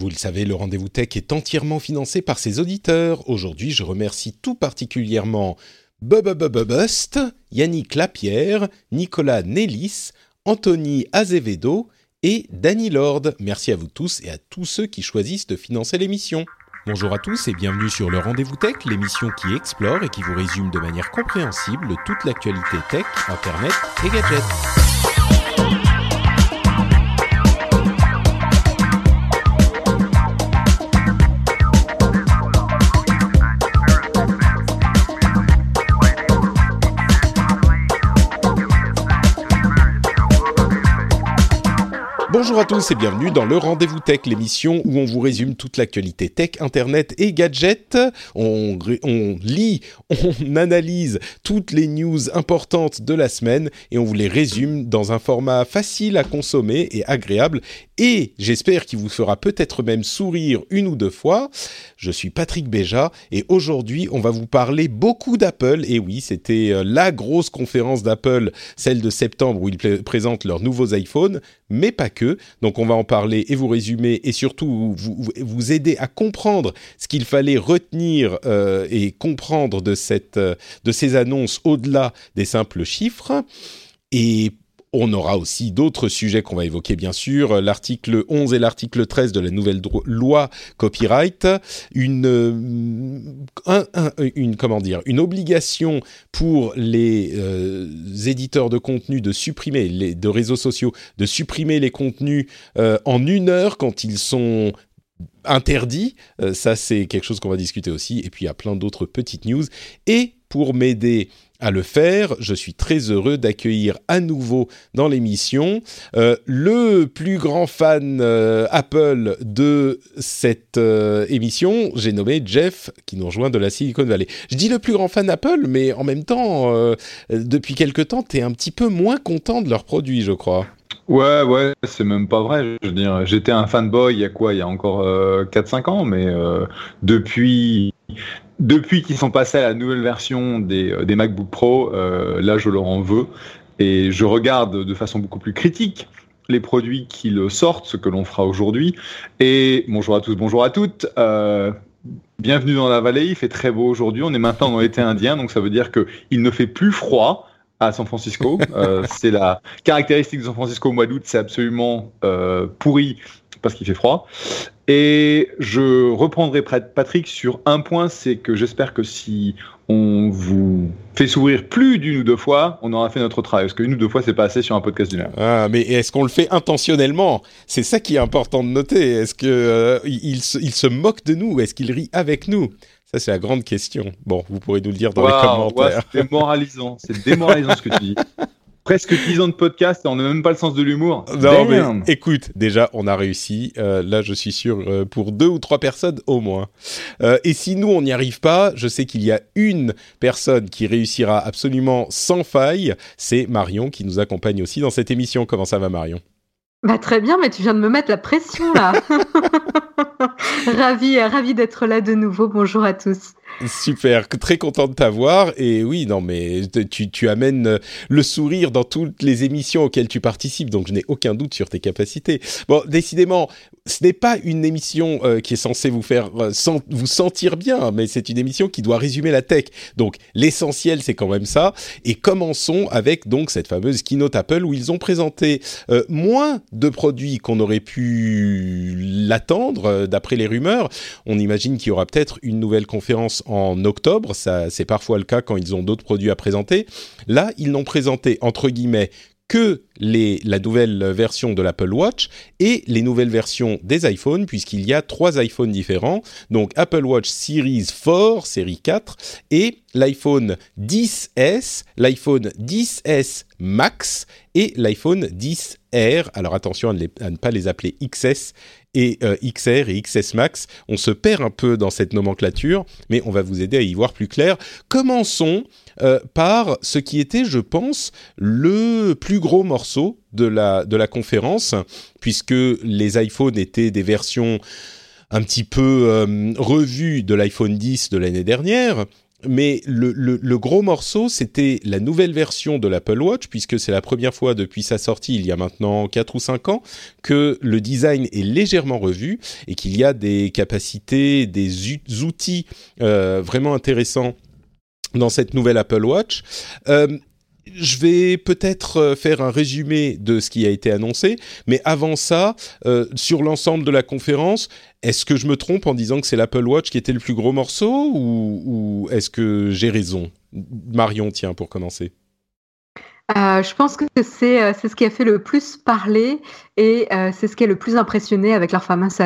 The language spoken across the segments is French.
Vous le savez, le rendez-vous tech est entièrement financé par ses auditeurs. Aujourd'hui, je remercie tout particulièrement Bust, Yannick Lapierre, Nicolas Nellis, Anthony Azevedo et Danny Lord. Merci à vous tous et à tous ceux qui choisissent de financer l'émission. Bonjour à tous et bienvenue sur le Rendez-vous Tech, l'émission qui explore et qui vous résume de manière compréhensible toute l'actualité tech, internet et gadgets. Bonjour à tous et bienvenue dans le Rendez-vous Tech, l'émission où on vous résume toute l'actualité tech, internet et gadgets. On, on, lit, on analyse toutes les news importantes de la semaine et on vous les résume dans un format facile à consommer et agréable et j'espère qu'il vous fera peut-être même sourire une ou deux fois. Je suis Patrick Béja et aujourd'hui on va vous parler beaucoup d'Apple. Et oui, c'était euh, la grosse conférence d'Apple, celle de septembre où ils présentent leurs nouveaux iPhones, mais pas que. Donc on va en parler et vous résumer et surtout vous, aider à comprendre ce qu'il fallait retenir euh, et comprendre de, cette, euh, de ces annonces au-delà des simples chiffres. Et on aura aussi d'autres sujets qu'on va évoquer, bien sûr. L'article 11 et l'article 13 de la nouvelle loi copyright. Une, euh, une, comment dire, une obligation pour les euh, éditeurs de contenu de supprimer, les, de réseaux sociaux, de supprimer les contenus euh, en une heure quand ils sont interdits. ça, c'est quelque chose qu'on va discuter aussi. Et puis, il y a plein d'autres petites news. Et pour m'aider à le faire. Je suis très heureux d'accueillir à nouveau dans l'émission euh, le plus grand fan euh, Apple de cette euh, émission. J'ai nommé Jeff qui nous rejoint de la Silicon Valley. Je dis le plus grand fan Apple, mais en même temps, depuis quelque temps, tu es un petit peu moins content de leurs produits, je crois. Ouais, ouais, c'est même pas vrai. Je veux dire, j'étais un fanboy il y a quoi? Il y a encore 4-5 ans, mais depuis depuis qu'ils sont passés à la nouvelle version des, euh, des MacBook Pro, euh, là je leur en veux et je regarde de façon beaucoup plus critique les produits qu'ils sortent, ce que l'on fera aujourd'hui. Et bonjour à tous, bonjour à toutes. Euh, bienvenue dans la vallée, il fait très beau aujourd'hui. On est maintenant dans l'été indien, donc ça veut dire qu'il ne fait plus froid à San Francisco. Euh, c'est la caractéristique de San Francisco au mois d'août, c'est absolument pourri parce qu'il fait froid. Et je reprendrai Patrick sur un point, c'est que j'espère que si on vous fait sourire plus d'une ou deux fois, on aura fait notre travail. Parce qu'une ou deux fois, c'est pas assez sur un podcast d'une heure. Ah, mais est-ce qu'on le fait intentionnellement? C'est ça qui est important de noter. Est-ce qu'il euh, il se, il se moque de nous? Est-ce qu'il rit avec nous? Ça, c'est la grande question. Bon, vous pourrez nous le dire dans les commentaires. c'est démoralisant. C'est démoralisant ce que tu dis. presque 10 ans de podcast et on n'a même pas le sens de l'humour. Non, mais écoute, déjà, on a réussi. Euh, là, je suis sûr, euh, pour deux ou trois personnes au moins. Euh, et si nous, on n'y arrive pas, je sais qu'il y a une personne qui réussira absolument sans faille. C'est Marion qui nous accompagne aussi dans cette émission. Comment ça va, Marion? Bah, Très bien, mais tu viens de me mettre la pression là. ravi, ravi d'être là de nouveau. Bonjour à tous. Super, très content de t'avoir. Et oui, non, mais tu, amènes le sourire dans toutes les émissions auxquelles tu participes, donc je n'ai aucun doute sur tes capacités. Bon, décidément, ce n'est pas une émission euh, qui est censée vous faire euh, vous sentir bien, mais c'est une émission qui doit résumer la tech. Donc l'essentiel, c'est quand même ça. Et commençons avec donc cette fameuse keynote Apple où ils ont présenté euh, moins de produits qu'on aurait pu l'attendre, d'après les rumeurs. On imagine qu'il y aura peut-être une nouvelle conférence en octobre. Ça, c'est parfois le cas quand ils ont d'autres produits à présenter. Là, ils n'ont présenté entre guillemets que les, la nouvelle version de l'Apple Watch et les nouvelles versions des iPhones, puisqu'il y a trois iPhones différents. Donc Apple Watch Series 4, série 4, et l'iPhone 10S, l'iPhone 10S Max et l'iPhone 10R. Alors attention à ne, pas les appeler XS et euh, XR et XS Max. On se perd un peu dans cette nomenclature, mais on va vous aider à y voir plus clair. Commençons euh, par ce qui était, je pense, le plus gros morceau de la, de la conférence, puisque les iPhones étaient des versions un petit peu euh, revues de l'iPhone 10 de l'année dernière, mais le, gros morceau, c'était la nouvelle version de l'Apple Watch, puisque c'est la première fois depuis sa sortie, il y a maintenant 4 ou 5 ans, que le design est légèrement revu et qu'il y a des capacités, des outils euh, vraiment intéressants dans cette nouvelle Apple Watch. Euh, je vais peut-être euh, faire un résumé de ce qui a été annoncé, mais avant ça, euh, sur l'ensemble de la conférence, est-ce que je me trompe en disant que c'est l'Apple Watch qui était le plus gros morceau ou, est-ce que j'ai raison? Marion, tiens, pour commencer. Euh, je pense que c'est ce qui a fait le plus parler et c'est ce qui a le plus impressionné avec leur fameuse,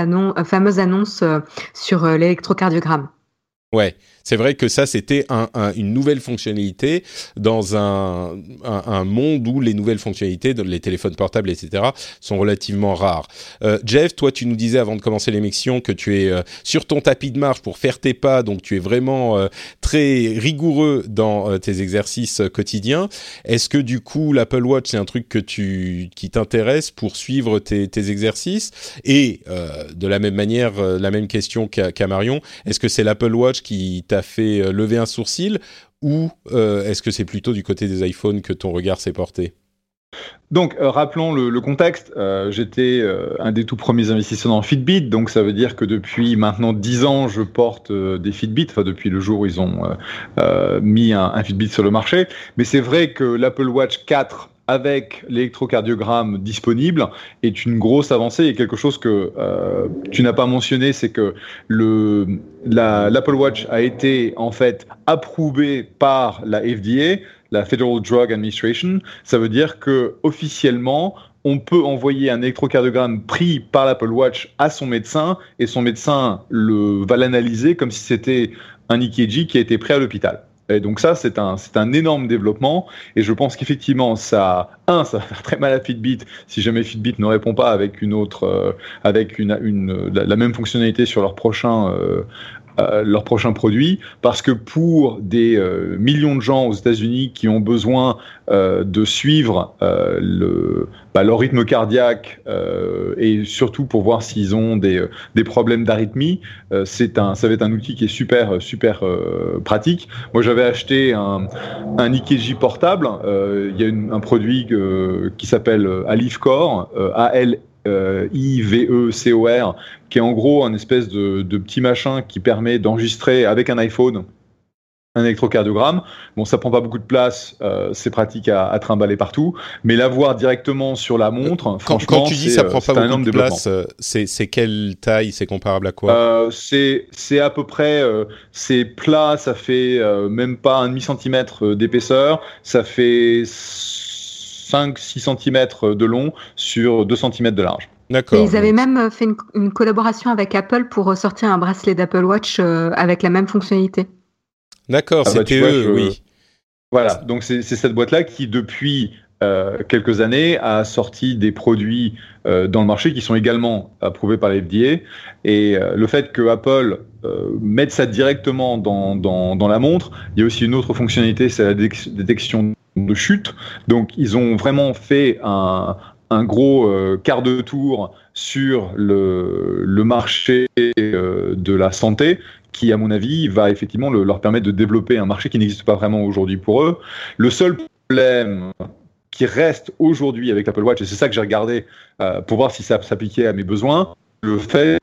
fameuse annonce sur l'électrocardiogramme. Ouais, c'est vrai que ça, c'était une nouvelle fonctionnalité dans un, monde où les nouvelles fonctionnalités, les téléphones portables, etc., sont relativement rares. Euh, Jeff, toi, tu nous disais avant de commencer l'émission que tu es euh, sur ton tapis de marche pour faire tes pas, donc tu es vraiment euh, très rigoureux dans tes exercices quotidiens. Est-ce que du coup, l'Apple Watch, c'est un truc que tu, qui t'intéresse pour suivre tes, exercices? Et de la même manière, la même question qu'à Marion, est-ce que c'est l'Apple Watch qui t'a fait euh, lever un sourcil ou euh, est-ce que c'est plutôt du côté des iPhones que ton regard s'est porté? Donc, euh, rappelons le, contexte. J'étais un des tout premiers investisseurs dans Fitbit, donc ça veut dire que depuis maintenant 10 ans, je porte des Fitbit, enfin depuis le jour où ils ont mis un, un, Fitbit sur le marché. Mais c'est vrai que l'Apple Watch 4 avec l'électrocardiogramme disponible est une grosse avancée et quelque chose que euh, tu n'as pas mentionné, c'est que le l'Apple Watch a été en fait approuvé par la FDA, la Federal Drug Administration. Ça veut dire que officiellement on peut envoyer un électrocardiogramme pris par l'Apple Watch à son médecin et son médecin le, va l'analyser comme si c'était un EKG qui a été pris à l'hôpital. Et donc ça, c'est un, énorme développement. Et je pense qu'effectivement, ça, un, ça va faire très mal à Fitbit si jamais Fitbit ne répond pas avec une autre, euh, avec une, la, même fonctionnalité sur leur prochain, euh, leur prochain produit, parce que pour des euh, millions de gens aux États-Unis qui ont besoin euh, de suivre le, bah, leur rythme cardiaque et surtout pour voir s'ils ont des, des problèmes d'arythmie, c'est un, ça va être un outil qui est super super pratique. Moi, j'avais acheté un, un EKG portable. Il y a un produit qui s'appelle Alifcore, A L euh, IVECOR, qui est en gros un espèce de, petit machin qui permet d'enregistrer avec un iPhone un électrocardiogramme. Bon, ça prend pas beaucoup de place, euh, c'est pratique à, trimballer partout, mais l'avoir directement sur la montre, quand, quand tu dis ça prend pas beaucoup de place, euh, c'est quelle taille C'est comparable à quoi? C'est c'est à peu près, c'est plat, ça fait même pas un demi centimètre d'épaisseur, ça fait 5-6 cm de long sur 2 cm de large. D'accord. Ils avaient même euh, fait une, collaboration avec Apple pour sortir un bracelet d'Apple Watch euh, avec la même fonctionnalité. D'accord, ah bah, c'était eux, oui. Voilà, donc c'est cette boîte-là qui, depuis euh, quelques années, a sorti des produits dans le marché qui sont également approuvés par l'FDA. Et le fait que Apple mette ça directement dans, dans, dans, la montre, il y a aussi une autre fonctionnalité, c'est la détection de chute. Donc ils ont vraiment fait un, gros euh, quart de tour sur le, marché euh, de la santé qui, à mon avis, va effectivement leur permettre de développer un marché qui n'existe pas vraiment aujourd'hui pour eux. Le seul problème qui reste aujourd'hui avec l'Apple Watch, et c'est ça que j'ai regardé euh, pour voir si ça s'appliquait à mes besoins, le fait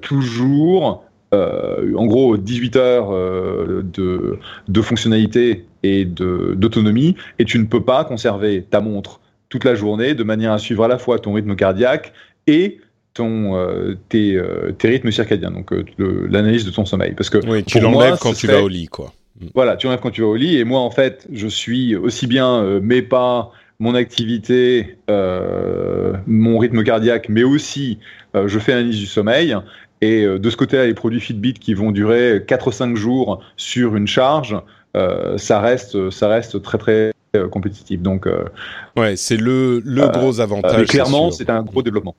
toujours en gros 18 heures de, fonctionnalité et d'autonomie, et tu ne peux pas conserver ta montre toute la journée de manière à suivre à la fois ton rythme cardiaque et ton, euh, tes, tes, rythmes circadiens, donc l'analyse de ton sommeil. Parce que oui, tu l'enlèves quand tu vas au lit, quoi. Mm. Voilà, tu l'enlèves quand tu vas au lit, et moi en fait, je suis aussi bien mes pas, mon activité, mon rythme cardiaque, mais aussi je fais l'analyse du sommeil. Et euh, de ce côté-là, les produits Fitbit qui vont durer 4 ou 5 jours sur une charge, euh, ça, reste, ça reste très très euh, compétitif. Donc, ouais, c'est le, le gros avantage. clairement, c'est un gros développement.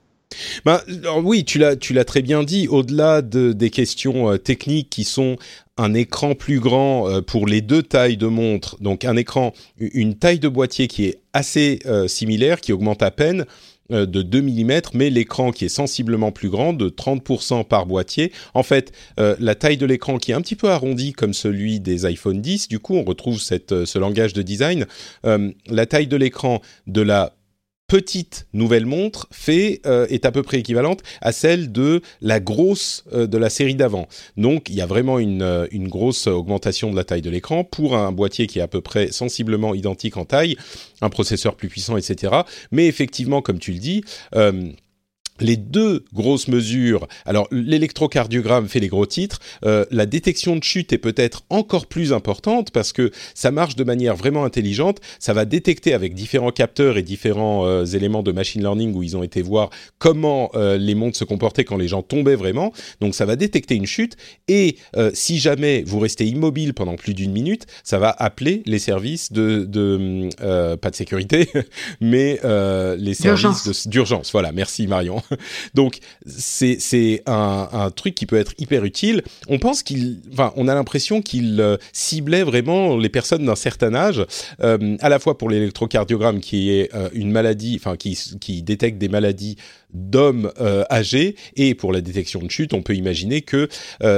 Bah, oui, tu l'as, tu l'as très bien dit. Au-delà de, des questions techniques qui sont un écran plus grand pour les deux tailles de montre, donc un écran, une taille de boîtier qui est assez similaire, qui augmente à peine, de 2 mm, mais l'écran qui est sensiblement plus grand, de 30% par boîtier. En fait, la taille de l'écran qui est un petit peu arrondi comme celui des iPhone 10, du coup on retrouve cette, ce langage de design. la taille de l'écran de la petite nouvelle montre fait euh, est à peu près équivalente à celle de la grosse euh, de la série d'avant. Donc il y a vraiment une, euh, une, grosse augmentation de la taille de l'écran pour un boîtier qui est à peu près sensiblement identique en taille, un processeur plus puissant, etc. Mais effectivement, comme tu le dis, les deux grosses mesures, alors l'électrocardiogramme fait les gros titres, euh, la détection de chute est peut-être encore plus importante parce que ça marche de manière vraiment intelligente, ça va détecter avec différents capteurs et différents euh, éléments de machine learning où ils ont été voir comment euh, les montres se comportaient quand les gens tombaient vraiment, donc ça va détecter une chute et si jamais vous restez immobile pendant plus d'une minute, ça va appeler les services de, de pas de sécurité, mais les services d'urgence. Voilà, merci Marion. Donc c'est un, un, truc qui peut être hyper utile. On pense qu'il, enfin, on a l'impression qu'il euh, ciblait vraiment les personnes d'un certain âge, euh, à la fois pour l'électrocardiogramme qui est euh, une maladie, enfin qui, qui détecte des maladies d'hommes âgés et pour la détection de chute, on peut imaginer que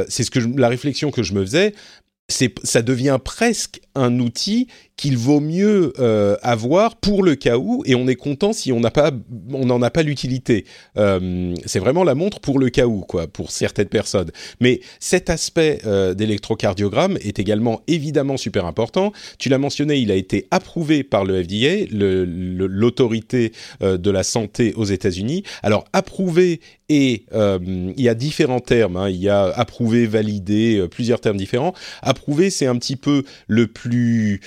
c'est ce que la réflexion que je me faisais. Ça devient presque un outil qu'il vaut mieux euh, avoir pour le cas où, et on est content si on n'en a pas l'utilité. Euh, c'est vraiment la montre pour le cas où, quoi, pour certaines personnes. Mais cet aspect euh, d'électrocardiogramme est également évidemment super important. Tu l'as mentionné, il a été approuvé par le FDA, l'autorité de la santé aux États-Unis. Alors approuvé et il y a différents termes. Hein. il y a approuvé, validé, plusieurs termes différents. Approuvé, c'est un petit peu le plus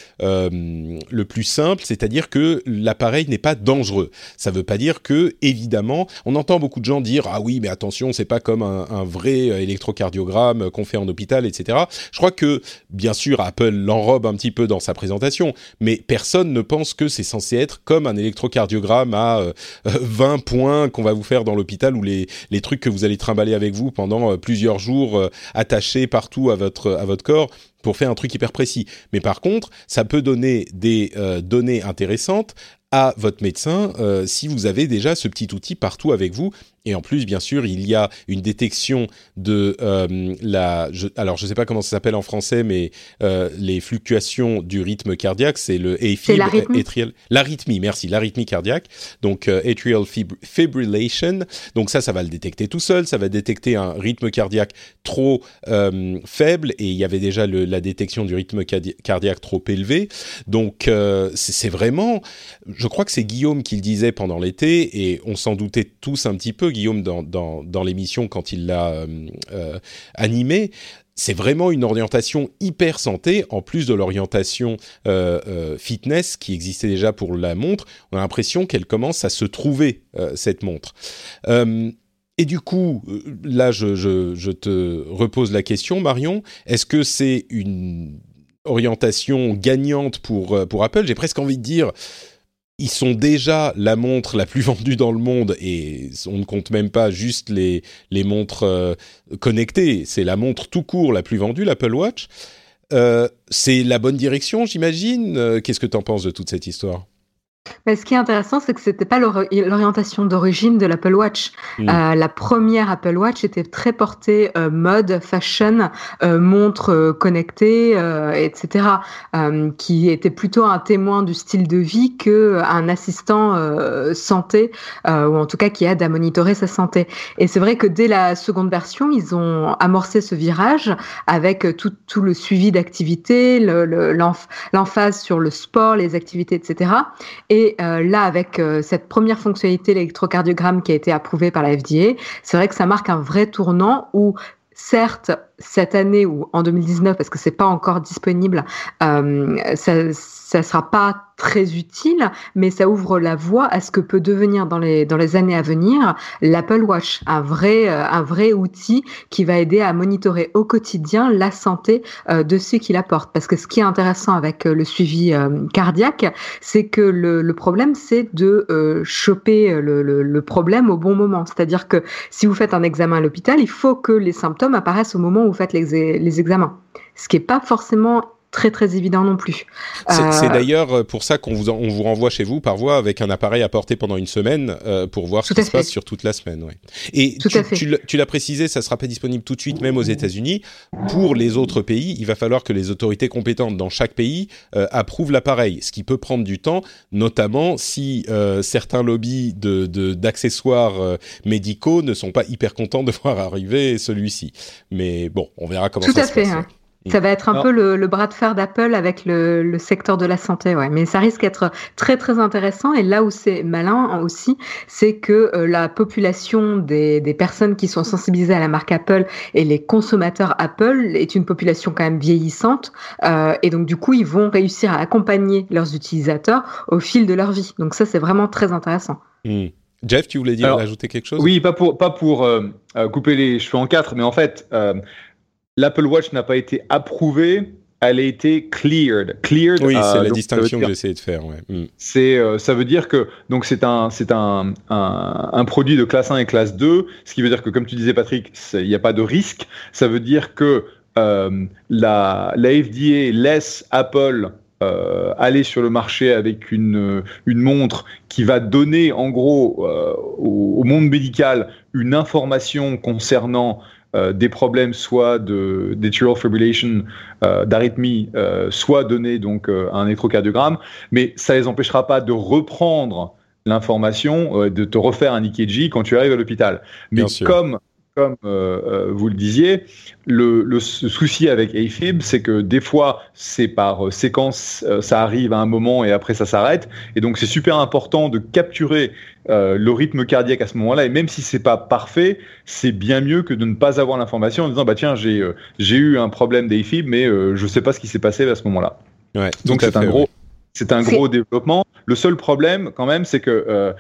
le plus simple, c'est-à-dire que l'appareil n'est pas dangereux. Ça ne veut pas dire que, évidemment, on entend beaucoup de gens dire ah oui, mais attention, c'est pas comme un, vrai électrocardiogramme qu'on fait en hôpital, etc. Je crois que, bien sûr, Apple l'enrobe un petit peu dans sa présentation, mais personne ne pense que c'est censé être comme un électrocardiogramme à 20 euh, points qu'on va vous faire dans l'hôpital ou les, trucs que vous allez trimballer avec vous pendant euh, plusieurs jours attachés partout à votre corps pour faire un truc hyper précis. Mais par contre, ça peut donner des euh, données intéressantes à votre médecin euh, si vous avez déjà ce petit outil partout avec vous et en plus, bien sûr, il y a une détection de euh, la. alors, je ne sais pas comment ça s'appelle en français, mais euh, les fluctuations du rythme cardiaque, c'est le AFib, atrial, l'arythmie. Merci, l'arythmie cardiaque. Donc euh, atrial fibrillation. Donc ça, ça va le détecter tout seul. Ça va détecter un rythme cardiaque trop faible et il y avait déjà le, la détection du rythme cardiaque trop élevé. Donc c'est vraiment. Je crois que c'est Guillaume qui le disait pendant l'été et on s'en doutait tous un petit peu Guillaume dans, dans, l'émission quand il l'a euh, euh, animé, c'est vraiment une orientation hyper santé, en plus de l'orientation euh, fitness qui existait déjà pour la montre. On a l'impression qu'elle commence à se trouver, cette montre. et du coup, là, je, je, te repose la question, Marion. Est-ce que c'est une orientation gagnante pour, pour Apple? J'ai presque envie de dire ils sont déjà la montre la plus vendue dans le monde et on ne compte même pas juste les, les montres euh, connectées, c'est la montre tout court la plus vendue, l'Apple Watch. Euh, c'est la bonne direction, j'imagine? Euh, qu'est-ce que tu en penses de toute cette histoire? Mais ce qui est intéressant, c'est que c'était pas l'orientation d'origine de l'Apple Watch. Mm. Euh, la première Apple Watch était très portée euh, mode, fashion, euh, montre connectée, etc., qui était plutôt un témoin du style de vie que un assistant santé, ou en tout cas qui aide à monitorer sa santé. Et c'est vrai que dès la seconde version, ils ont amorcé ce virage avec tout, tout le suivi d'activité, l'emphase sur le sport, les activités, etc. Et euh, là, avec euh, cette première fonctionnalité, l'électrocardiogramme qui a été approuvée par la FDA, c'est vrai que ça marque un vrai tournant où certes, cette année ou en 2019, parce que c'est pas encore disponible, euh, ça, ça sera pas très utile, mais ça ouvre la voie à ce que peut devenir dans les dans les années à venir l'Apple Watch, un vrai euh, un vrai outil qui va aider à monitorer au quotidien la santé euh, de ceux qui la portent. Parce que ce qui est intéressant avec euh, le suivi cardiaque, c'est que le, le problème c'est de choper le, le, problème au bon moment. C'est-à-dire que si vous faites un examen à l'hôpital, il faut que les symptômes apparaissent au moment où vous faites les, les examens. Ce qui est pas forcément très très évident non plus. C'est d'ailleurs pour ça qu'on vous, on vous renvoie chez vous par voie avec un appareil à porter pendant une semaine pour voir ce qui se passe sur toute la semaine. Ouais. Et tu, tu l'as précisé, ça sera pas disponible tout de suite, même aux États-Unis. Pour les autres pays, il va falloir que les autorités compétentes dans chaque pays approuvent l'appareil, ce qui peut prendre du temps, notamment si certains lobbies d'accessoires de, médicaux ne sont pas hyper contents de voir arriver celui-ci. Mais bon, on verra comment ça se passe. Hein. Ça va être un peu le, bras de fer d'Apple avec le, secteur de la santé, ouais. Mais ça risque d'être très très intéressant. Et là où c'est malin aussi, c'est que euh, la population des, personnes qui sont sensibilisées à la marque Apple et les consommateurs Apple est une population quand même vieillissante. Euh, et donc du coup, ils vont réussir à accompagner leurs utilisateurs au fil de leur vie. Donc ça, c'est vraiment très intéressant. Hmm. Jeff, tu voulais dire ajouter quelque chose? Oui, pas pour pas pour euh, couper les cheveux en quatre, mais en fait, l'Apple Watch n'a pas été approuvé, elle a été cleared. cleared oui, c'est la distinction que j'essaie de faire. Hmm. C'est, euh, ça veut dire que donc c'est un, c'est un, un, produit de classe 1 et classe 2, ce qui veut dire que comme tu disais Patrick, il n'y a pas de risque. Ça veut dire que euh, la, la FDA laisse Apple euh, aller sur le marché avec une, une montre qui va donner en gros au, au, monde médical une information concernant euh, des problèmes soit de d'atrial fibrillation, euh, d'arythmie, euh, soit donner donc un électrocardiogramme, mais ça les empêchera pas de reprendre l'information, de te refaire un EKG quand tu arrives à l'hôpital. Mais comme comme euh, euh, vous le disiez, le, le souci avec AFib, c'est que des fois, c'est par euh, séquence, ça arrive à un moment et après ça s'arrête. Et donc, c'est super important de capturer le rythme cardiaque à ce moment-là. Et même si c'est pas parfait, c'est bien mieux que de ne pas avoir l'information en disant, bah tiens, j'ai j'ai eu un problème d'AFib, mais je sais pas ce qui s'est passé à ce moment-là. Ouais, donc, c'est un gros, c'est un gros développement. Le seul problème, quand même, c'est que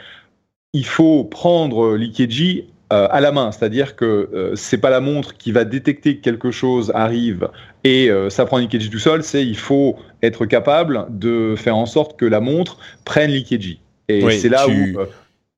il faut prendre l'EKG euh, à la main, c'est-à-dire que euh, c'est pas la montre qui va détecter que quelque chose arrive et euh, ça prend l'EKG tout seul, c'est il faut être capable de faire en sorte que la montre prenne l'EKG. Et c'est là où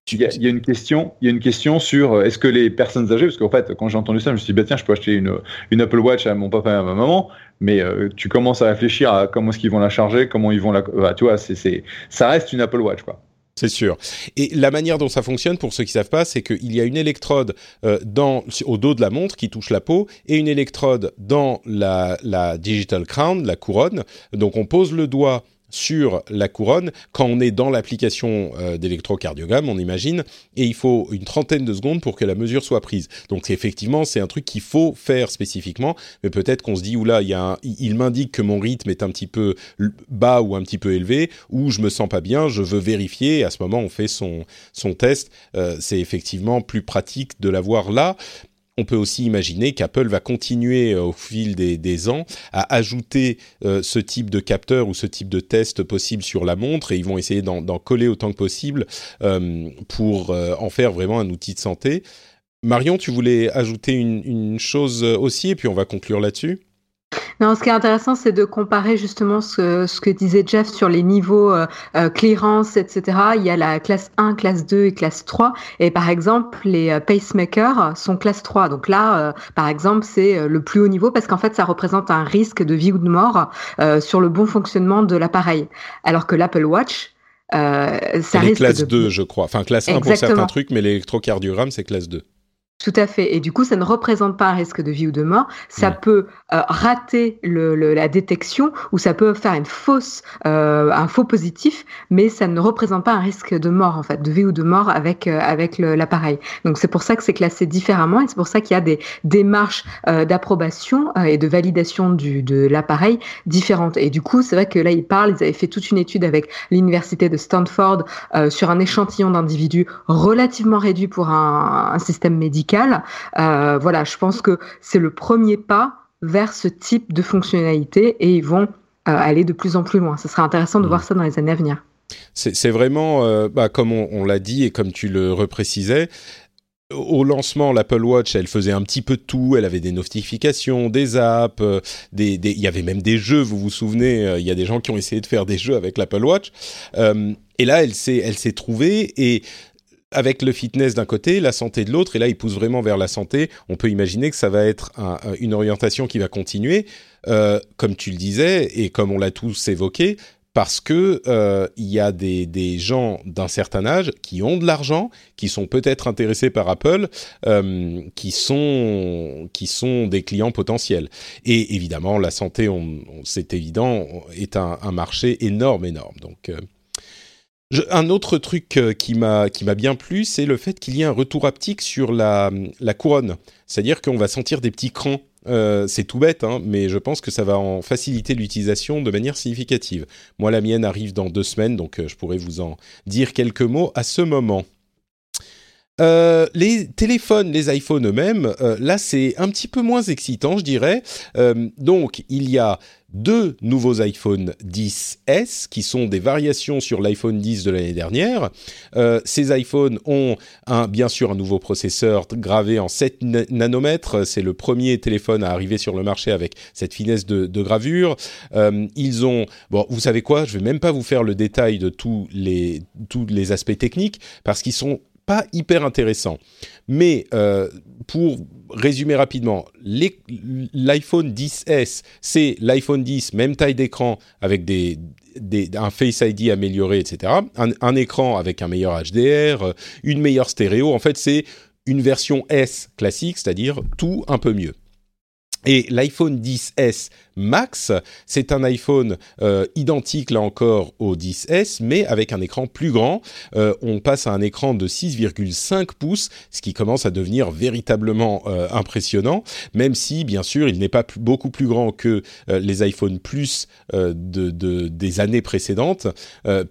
il y, a une question, il y a une question sur est-ce que les personnes âgées, parce qu'en fait, quand j'ai entendu ça, je me suis dit, bah, tiens, je peux acheter une, une Apple Watch à mon papa et à ma maman, mais tu commences à réfléchir à comment est-ce qu'ils vont la charger, comment ils vont la, bah, tu vois, c'est, ça reste une Apple Watch, quoi. C'est sûr. Et la manière dont ça fonctionne, pour ceux qui savent pas, c'est qu'il y a une électrode euh, au dos de la montre qui touche la peau et une électrode dans la, la digital crown, la couronne. Donc on pose le doigt sur la couronne quand on est dans l'application euh, d'électrocardiogramme, on imagine, et il faut une trentaine de secondes pour que la mesure soit prise. Donc effectivement, c'est un truc qu'il faut faire spécifiquement, mais peut-être qu'on se dit, oula, il, il m'indique que mon rythme est un petit peu bas ou un petit peu élevé, ou je me sens pas bien, je veux vérifier, et à ce moment, on fait son, son test. Euh, c'est effectivement plus pratique de l'avoir là on peut aussi imaginer qu'Apple va continuer euh, au fil des, ans à ajouter euh, ce type de capteur ou ce type de test possible sur la montre et ils vont essayer d'en coller autant que possible euh, pour en faire vraiment un outil de santé. Marion, tu voulais ajouter une chose aussi et puis on va conclure là-dessus? Non, ce qui est intéressant, c'est de comparer justement ce, ce, que disait Jeff sur les niveaux euh, euh, clearance, etc. Il y a la classe 1, classe 2 et classe 3. Et par exemple, les euh, pacemakers sont classe 3. Donc là, par exemple, c'est le plus haut niveau parce qu'en fait, ça représente un risque de vie ou de mort sur le bon fonctionnement de l'appareil. Alors que l'Apple Watch, euh, ça risque classe 2, je crois. Enfin, classe 1 pour certains trucs, mais l'électrocardiogramme, c'est classe 2. Tout à fait. Et du coup, ça ne représente pas un risque de vie ou de mort. Ça peut euh, rater le, la détection ou ça peut faire une fausse, euh, un faux positif, mais ça ne représente pas un risque de mort en fait, de vie ou de mort avec euh, avec l'appareil. Donc c'est pour ça que c'est classé différemment et c'est pour ça qu'il y a des démarches d'approbation et de validation du, de l'appareil différentes. Et du coup, c'est vrai que là, ils parlent, ils avaient fait toute une étude avec l'université de Stanford sur un échantillon d'individus relativement réduit pour un, un système médical euh, voilà, je pense que c'est le premier pas vers ce type de fonctionnalité et ils vont euh, aller de plus en plus loin. Ce sera intéressant de mmh. voir ça dans les années à venir. C'est vraiment, euh, bah, comme on, l'a dit et comme tu le reprécisais, au lancement, l'Apple Watch, elle faisait un petit peu de tout. Elle avait des notifications, des apps, des, il y avait même des jeux. Vous vous souvenez, il y a des gens qui ont essayé de faire des jeux avec l'Apple Watch. et là, elle s'est, elle s'est trouvée et avec le fitness d'un côté, la santé de l'autre, et là il pousse vraiment vers la santé. On peut imaginer que ça va être une orientation qui va continuer, euh, comme tu le disais et comme on l'a tous évoqué, parce que euh, il y a des, gens d'un certain âge qui ont de l'argent, qui sont peut-être intéressés par Apple, euh, qui sont qui sont des clients potentiels. Et évidemment, la santé, c'est évident, est un, un, marché énorme, énorme. Donc un autre truc euh, qui m'a qui m'a bien plu, c'est le fait qu'il y ait un retour haptique sur la, la couronne. C'est-à-dire qu'on va sentir des petits crans. Euh, c'est tout bête, hein, mais je pense que ça va en faciliter l'utilisation de manière significative. Moi, la mienne arrive dans deux semaines, donc euh, je pourrais vous en dire quelques mots à ce moment. les téléphones, les iPhones eux-mêmes, là c'est un petit peu moins excitant, je dirais. donc il y a deux nouveaux iPhone 10s qui sont des variations sur l'iPhone 10 de l'année dernière. Euh, ces iPhones ont un, bien sûr un nouveau processeur gravé en 7 nanomètres. C'est le premier téléphone à arriver sur le marché avec cette finesse de, gravure. Euh, ils ont, bon, vous savez quoi? Je vais même pas vous faire le détail de tous les tous les aspects techniques parce qu'ils sont pas hyper intéressants. Mais euh, pour résumer rapidement, l'iPhone 10s, c'est l'iPhone 10, même taille d'écran, avec des, un Face ID amélioré, etc. Un, écran avec un meilleur HDR, une meilleure stéréo. En fait, c'est une version S classique, c'est-à-dire tout un peu mieux. Et l'iPhone 10s Max, c'est un iPhone euh, identique là encore au 10s, mais avec un écran plus grand. Euh, on passe à un écran de 6,5 pouces, ce qui commence à devenir véritablement euh, impressionnant, même si bien sûr il n'est pas beaucoup plus grand que les iPhone Plus de, de, des années précédentes,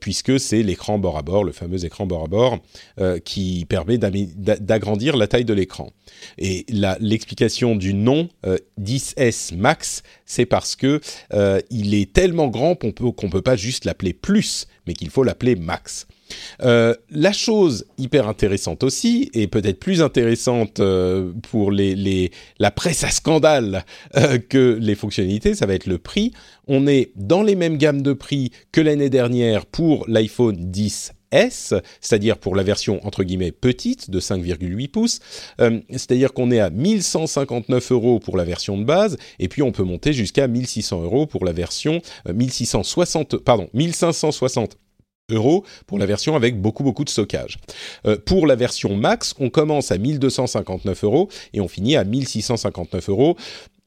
puisque c'est l'écran bord à bord, le fameux écran bord à bord, qui permet d'agrandir la taille de l'écran. Et l'explication du nom 10s Max, c'est parce que euh, il est tellement grand qu'on peut peut pas juste l'appeler plus, mais qu'il faut l'appeler max. Euh, la chose hyper intéressante aussi, et peut-être plus intéressante euh, pour les, la presse à scandale que les fonctionnalités, ça va être le prix. On est dans les mêmes gammes de prix que l'année dernière pour l'iPhone 10 C'est-à-dire pour la version entre guillemets petite de 5,8 pouces, euh, c'est-à-dire qu'on est à 1159 euros pour la version de base, et puis on peut monter jusqu'à 1600 euros pour la version 1660, euh, 1560 euros pour la version avec beaucoup beaucoup de stockage. Euh, pour la version max, on commence à 1259 euros et on finit à 1659 euros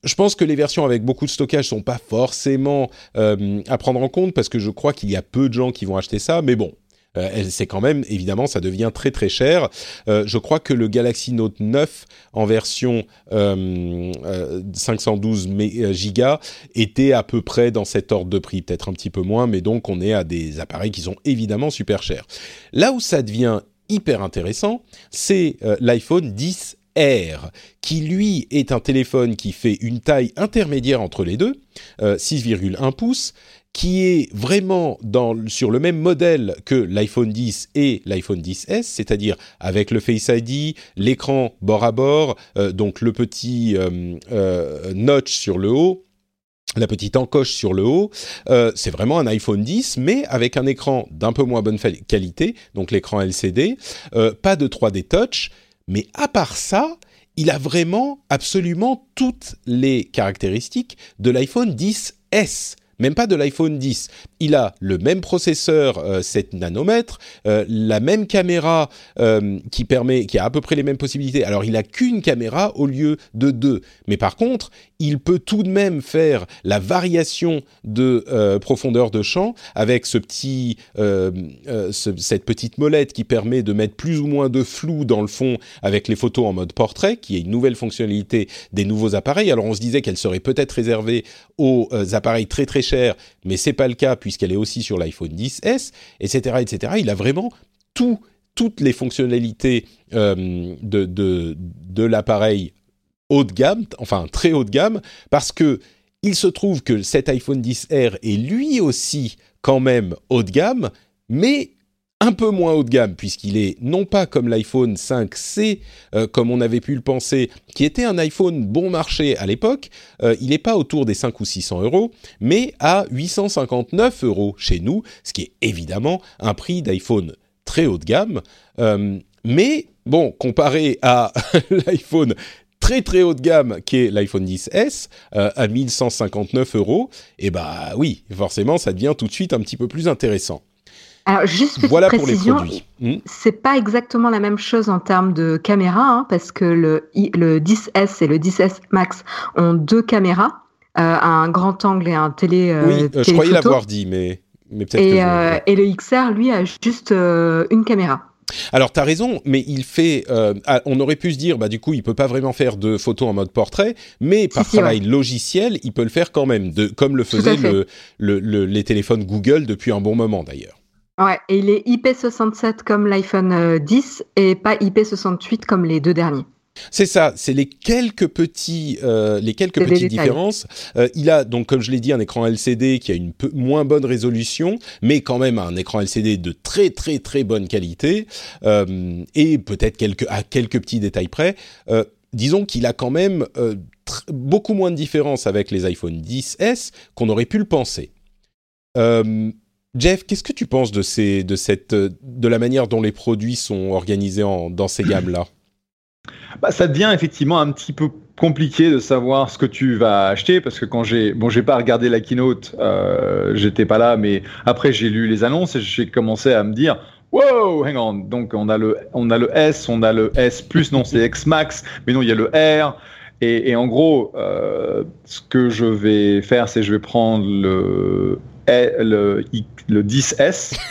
je pense que les versions avec beaucoup de stockage sont pas forcément à prendre en compte parce que je crois qu'il y a peu de gens qui vont acheter ça, mais bon, euh, c'est quand même, évidemment, ça devient très très cher. Euh, je crois que le Galaxy Note 9 en version 512 euh, gigas était à peu près dans cet ordre de prix, peut-être un petit peu moins, mais donc on est à des appareils qui sont évidemment super chers. Là où ça devient hyper intéressant, c'est l'iPhone 10 R, qui lui est un téléphone qui fait une taille intermédiaire entre les deux, 6,1 pouces, qui est vraiment sur le même modèle que l'iPhone 10 et l'iPhone 10s, c'est-à-dire avec le Face ID, l'écran bord à bord, euh, donc le petit euh, euh, notch sur le haut, la petite encoche sur le haut, c'est vraiment un iPhone 10, mais avec un écran d'un peu moins bonne qualité, donc l'écran LCD, pas de 3D Touch, mais à part ça, il a vraiment absolument toutes les caractéristiques de l'iPhone 10S même pas de l'iPhone 10. Il a le même processeur 7 euh, nanomètres, euh, la même caméra euh, qui permet, qui a à peu près les mêmes possibilités. Alors il a qu'une caméra au lieu de deux, mais par contre il peut tout de même faire la variation de profondeur de champ avec ce petit, cette petite molette qui permet de mettre plus ou moins de flou dans le fond avec les photos en mode portrait, qui est une nouvelle fonctionnalité des nouveaux appareils. Alors on se disait qu'elle serait peut-être réservée aux appareils très très cher, mais c'est pas le cas puisqu'elle est aussi sur l'iPhone 10s, etc., etc. Il a vraiment tout, toutes les fonctionnalités euh, de l'appareil haut de gamme, enfin très haut de gamme, parce que il se trouve que cet iPhone 10R est lui aussi quand même haut de gamme, mais un peu moins haut de gamme puisqu'il est non pas comme l'iPhone 5C euh, comme on avait pu le penser, qui était un iPhone bon marché à l'époque, euh, il n'est pas autour des 5 ou 600 euros, mais à 859 euros chez nous, ce qui est évidemment un prix d'iPhone très haut de gamme. Euh, mais bon, comparé à l'iPhone très très haut de gamme qui est l'iPhone 10s euh, à 1159 euros, et eh bah oui, forcément, ça devient tout de suite un petit peu plus intéressant. Alors, juste voilà précision, pour les produits. Hmm. C'est pas exactement la même chose en termes de caméra, hein, parce que le, le 10S et le 10S Max ont deux caméras, euh, un grand angle et un télé. Euh, oui, je croyais l'avoir dit, mais, mais peut-être. Et, et, le XR, lui, a juste une caméra. Alors tu as raison, mais il fait. Euh, ah, on aurait pu se dire, bah du coup, il peut pas vraiment faire de photos en mode portrait, mais par travail logiciel, il peut le faire quand même, de, comme le faisaient le, les téléphones Google depuis un bon moment d'ailleurs. Ouais, et il est IP67 comme l'iPhone 10 euh, et pas IP68 comme les deux derniers. C'est ça, c'est les quelques petits, euh, les quelques petites différences. Euh, il a donc, comme je l'ai dit, un écran LCD qui a une peu moins bonne résolution, mais quand même un écran LCD de très très très bonne qualité euh, et peut-être quelques à quelques petits détails près. disons qu'il a quand même beaucoup moins de différence avec les iPhone 10s qu'on aurait pu le penser. Jeff, qu'est-ce que tu penses de ces, de cette, de la manière dont les produits sont organisés dans ces gammes-là? Bah, ça devient effectivement un petit peu compliqué de savoir ce que tu vas acheter parce que quand j'ai bon j'ai pas regardé la keynote euh, j'étais pas là mais après j'ai lu les annonces et j'ai commencé à me dire wow hang on. Donc on a le on a le S on a le S plus non c'est X Max mais non il y a le R. Et, en gros euh, ce que je vais faire c'est je vais prendre le le, le 10S.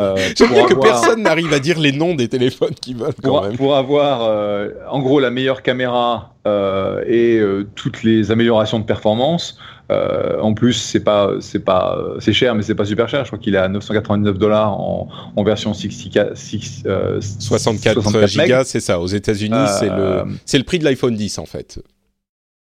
Euh, J'aime bien que personne n'arrive à dire les noms des téléphones qui veulent pour, Pour avoir, euh, en gros, la meilleure caméra euh, et euh, toutes les améliorations de performance. en plus, c'est pas, c'est pas, c'est cher, mais c'est pas super cher. Je crois qu'il est à 999 dollars en, en, version 64, 64 Go, c'est ça. Aux États-Unis, c'est le, c'est le prix de l'iPhone 10 en fait.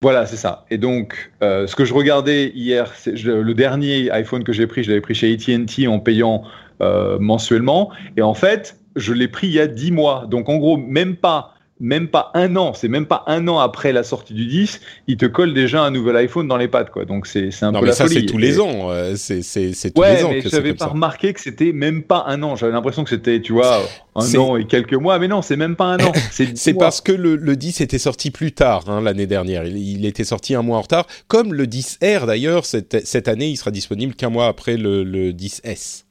Voilà, c'est ça. Et donc, euh, ce que je regardais hier, le dernier iPhone que j'ai pris, je l'avais pris chez AT&T en payant euh, mensuellement. Et en fait, je l'ai pris il y a 10 mois. Donc, en gros, même pas même pas un an, c'est même pas un an après la sortie du 10, il te colle déjà un nouvel iPhone dans les pattes, quoi. Donc c'est un non, peu mais ça, c'est tous les ans. C'est tous ouais, les ans mais que j'avais pas remarqué que c'était même pas un an. J'avais l'impression que c'était, tu vois, un an et quelques mois. Mais non, c'est même pas un an. C'est parce que le, le, 10 était sorti plus tard hein, l'année dernière. Il, il, était sorti un mois en retard. Comme le 10R d'ailleurs, cette, cette année, il sera disponible qu'un mois après le, le 10S.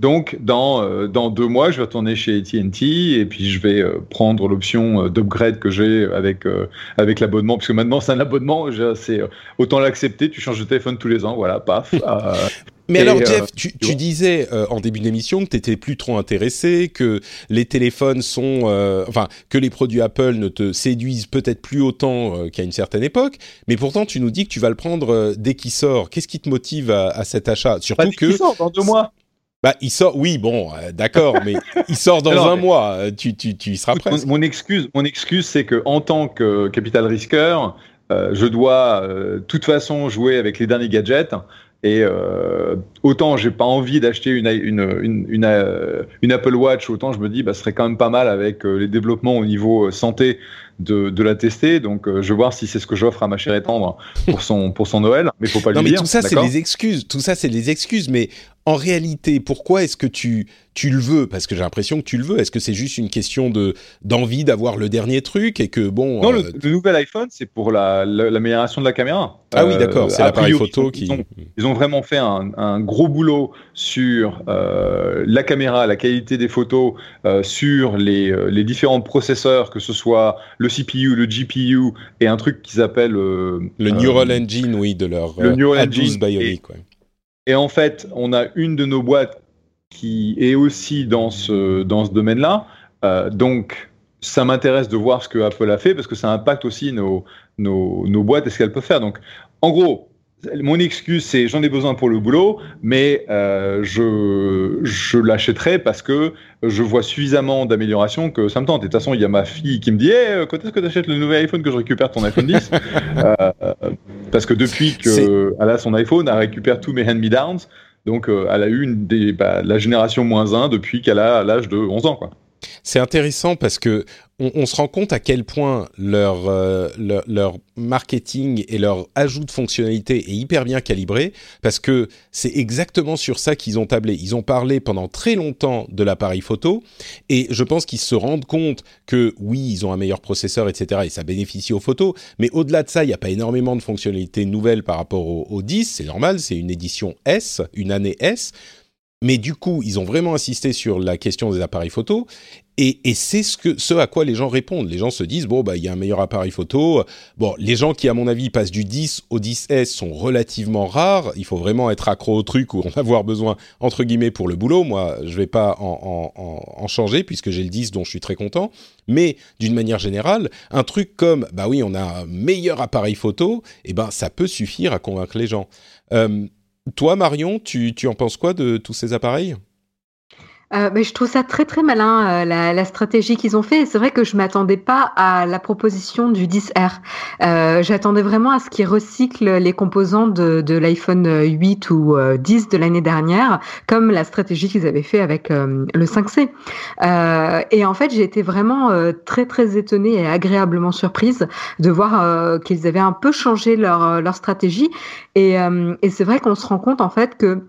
Donc, dans, euh, dans deux mois, je vais retourner chez AT&T et puis je vais euh, prendre l'option euh, d'upgrade que j'ai avec, avec l'abonnement, parce que maintenant c'est un abonnement, c'est autant l'accepter, tu changes de téléphone tous les ans, voilà, paf. Mais alors, Jeff, tu, tu disais en début d'émission que tu étais plus trop intéressé, que les téléphones sont, enfin, que les produits Apple ne te séduisent peut-être plus autant qu'à une certaine époque, mais pourtant tu nous dis que tu vas le prendre dès qu'il sort. Qu'est-ce qui te motive à, à cet achat? Surtout que il sort dans deux mois. Bah, il sort, oui, bon, euh, d'accord, mais il sort dans un mois. Euh, tu, tu, tu y seras prêt. Mon, excuse, mon excuse, c'est que en tant que capital risqueur, euh, je dois de toute façon jouer avec les derniers gadgets. Et euh, autant j'ai pas envie d'acheter une, une, une, une, une Apple Watch, autant je me dis, bah, ce serait quand même pas mal avec les développements au niveau santé de, de la tester. Donc, je vais voir si c'est ce que j'offre à ma chère étendre pour son, pour son Noël. Mais faut pas non, lui mais dire. Tout ça, c'est les excuses. Tout ça, c'est les excuses. Mais en réalité, pourquoi est-ce que tu, tu le veux? Parce que j'ai l'impression que tu le veux. Est-ce que c'est juste une question de d'envie d'avoir le dernier truc et que bon Non, le, euh, nouvel iPhone, c'est pour l'amélioration la, de la caméra. Ah oui, d'accord. C'est euh, l'appareil photo qui. Ils ont, vraiment fait un, un gros boulot sur euh, la caméra, la qualité des photos, sur les, les différents processeurs, que ce soit le CPU, le GPU et un truc qu'ils appellent le Neural Engine, oui, de leur le Neural Engine Bionic. Ouais. Et en fait, on a une de nos boîtes qui est aussi dans ce, dans ce domaine-là. Euh, donc, ça m'intéresse de voir ce que Apple a fait parce que ça impacte aussi nos, nos, nos boîtes et ce qu'elles peuvent faire. Donc, en gros, mon excuse, c'est j'en ai besoin pour le boulot, mais euh, je, je l'achèterai parce que je vois suffisamment d'améliorations que ça me tente. Et de toute façon, il y a ma fille qui me dit hey, quand est-ce que tu achètes le nouvel iPhone que je récupère ton iPhone 10 euh, Parce que depuis qu'elle a son iPhone, elle récupère tous mes hand-me-downs. Donc, euh, elle a eu une des, bah, la génération moins 1 depuis qu'elle a l'âge de 11 ans. Quoi. C'est intéressant parce que on, se rend compte à quel point euh, leur, leur, marketing et leur ajout de fonctionnalités est hyper bien calibré, parce que c'est exactement sur ça qu'ils ont tablé. Ils ont parlé pendant très longtemps de l'appareil photo, et je pense qu'ils se rendent compte que oui, ils ont un meilleur processeur, etc., et ça bénéficie aux photos, mais au-delà de ça, il n'y a pas énormément de fonctionnalités nouvelles par rapport au, au 10, c'est normal, c'est une édition S, une année S, mais du coup, ils ont vraiment insisté sur la question des appareils photo. Et, c'est ce, à quoi les gens répondent. Les gens se disent, bon, bah, il y a un meilleur appareil photo. Bon, les gens qui, à mon avis, passent du 10 au 10S sont relativement rares. Il faut vraiment être accro au truc ou en avoir besoin, entre guillemets, pour le boulot. Moi, je vais pas en, changer puisque j'ai le 10 dont je suis très content. Mais d'une manière générale, un truc comme, bah oui, on a un meilleur appareil photo, eh ben, ça peut suffire à convaincre les gens. Euh, toi, Marion, tu, tu en penses quoi de tous ces appareils? Euh, mais je trouve ça très très malin euh, la, la, stratégie qu'ils ont fait. C'est vrai que je m'attendais pas à la proposition du 10R. Euh, J'attendais vraiment à ce qu'ils recyclent les composants de, de l'iPhone 8 ou 10 euh, de l'année dernière, comme la stratégie qu'ils avaient fait avec euh, le 5C. et en fait, j'ai été vraiment très très étonnée et agréablement surprise de voir qu'ils avaient un peu changé leur leur stratégie. Et, et c'est vrai qu'on se rend compte en fait que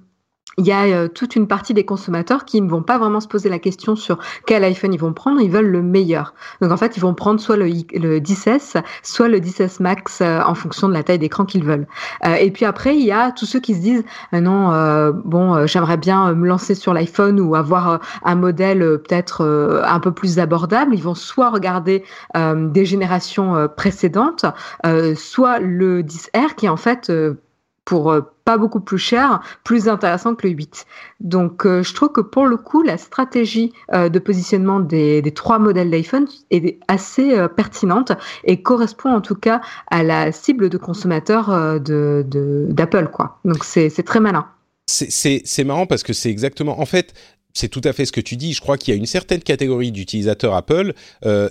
il y a euh, toute une partie des consommateurs qui ne vont pas vraiment se poser la question sur quel iPhone ils vont prendre, ils veulent le meilleur. Donc en fait, ils vont prendre soit le, le 10S, soit le 10S Max euh, en fonction de la taille d'écran qu'ils veulent. Euh, et puis après, il y a tous ceux qui se disent non, bon, j'aimerais bien me lancer sur l'iPhone ou avoir un modèle peut-être un peu plus abordable. Ils vont soit regarder des générations précédentes, soit le 10R qui en fait pour euh, pas beaucoup plus cher, plus intéressant que le 8. Donc euh, je trouve que pour le coup, la stratégie euh, de positionnement des, trois modèles d'iPhone est assez pertinente et correspond en tout cas à la cible de consommateurs de, d'Apple. Donc c'est, très malin. C'est marrant parce que c'est exactement... En fait, c'est tout à fait ce que tu dis. Je crois qu'il y a une certaine catégorie d'utilisateurs Apple euh,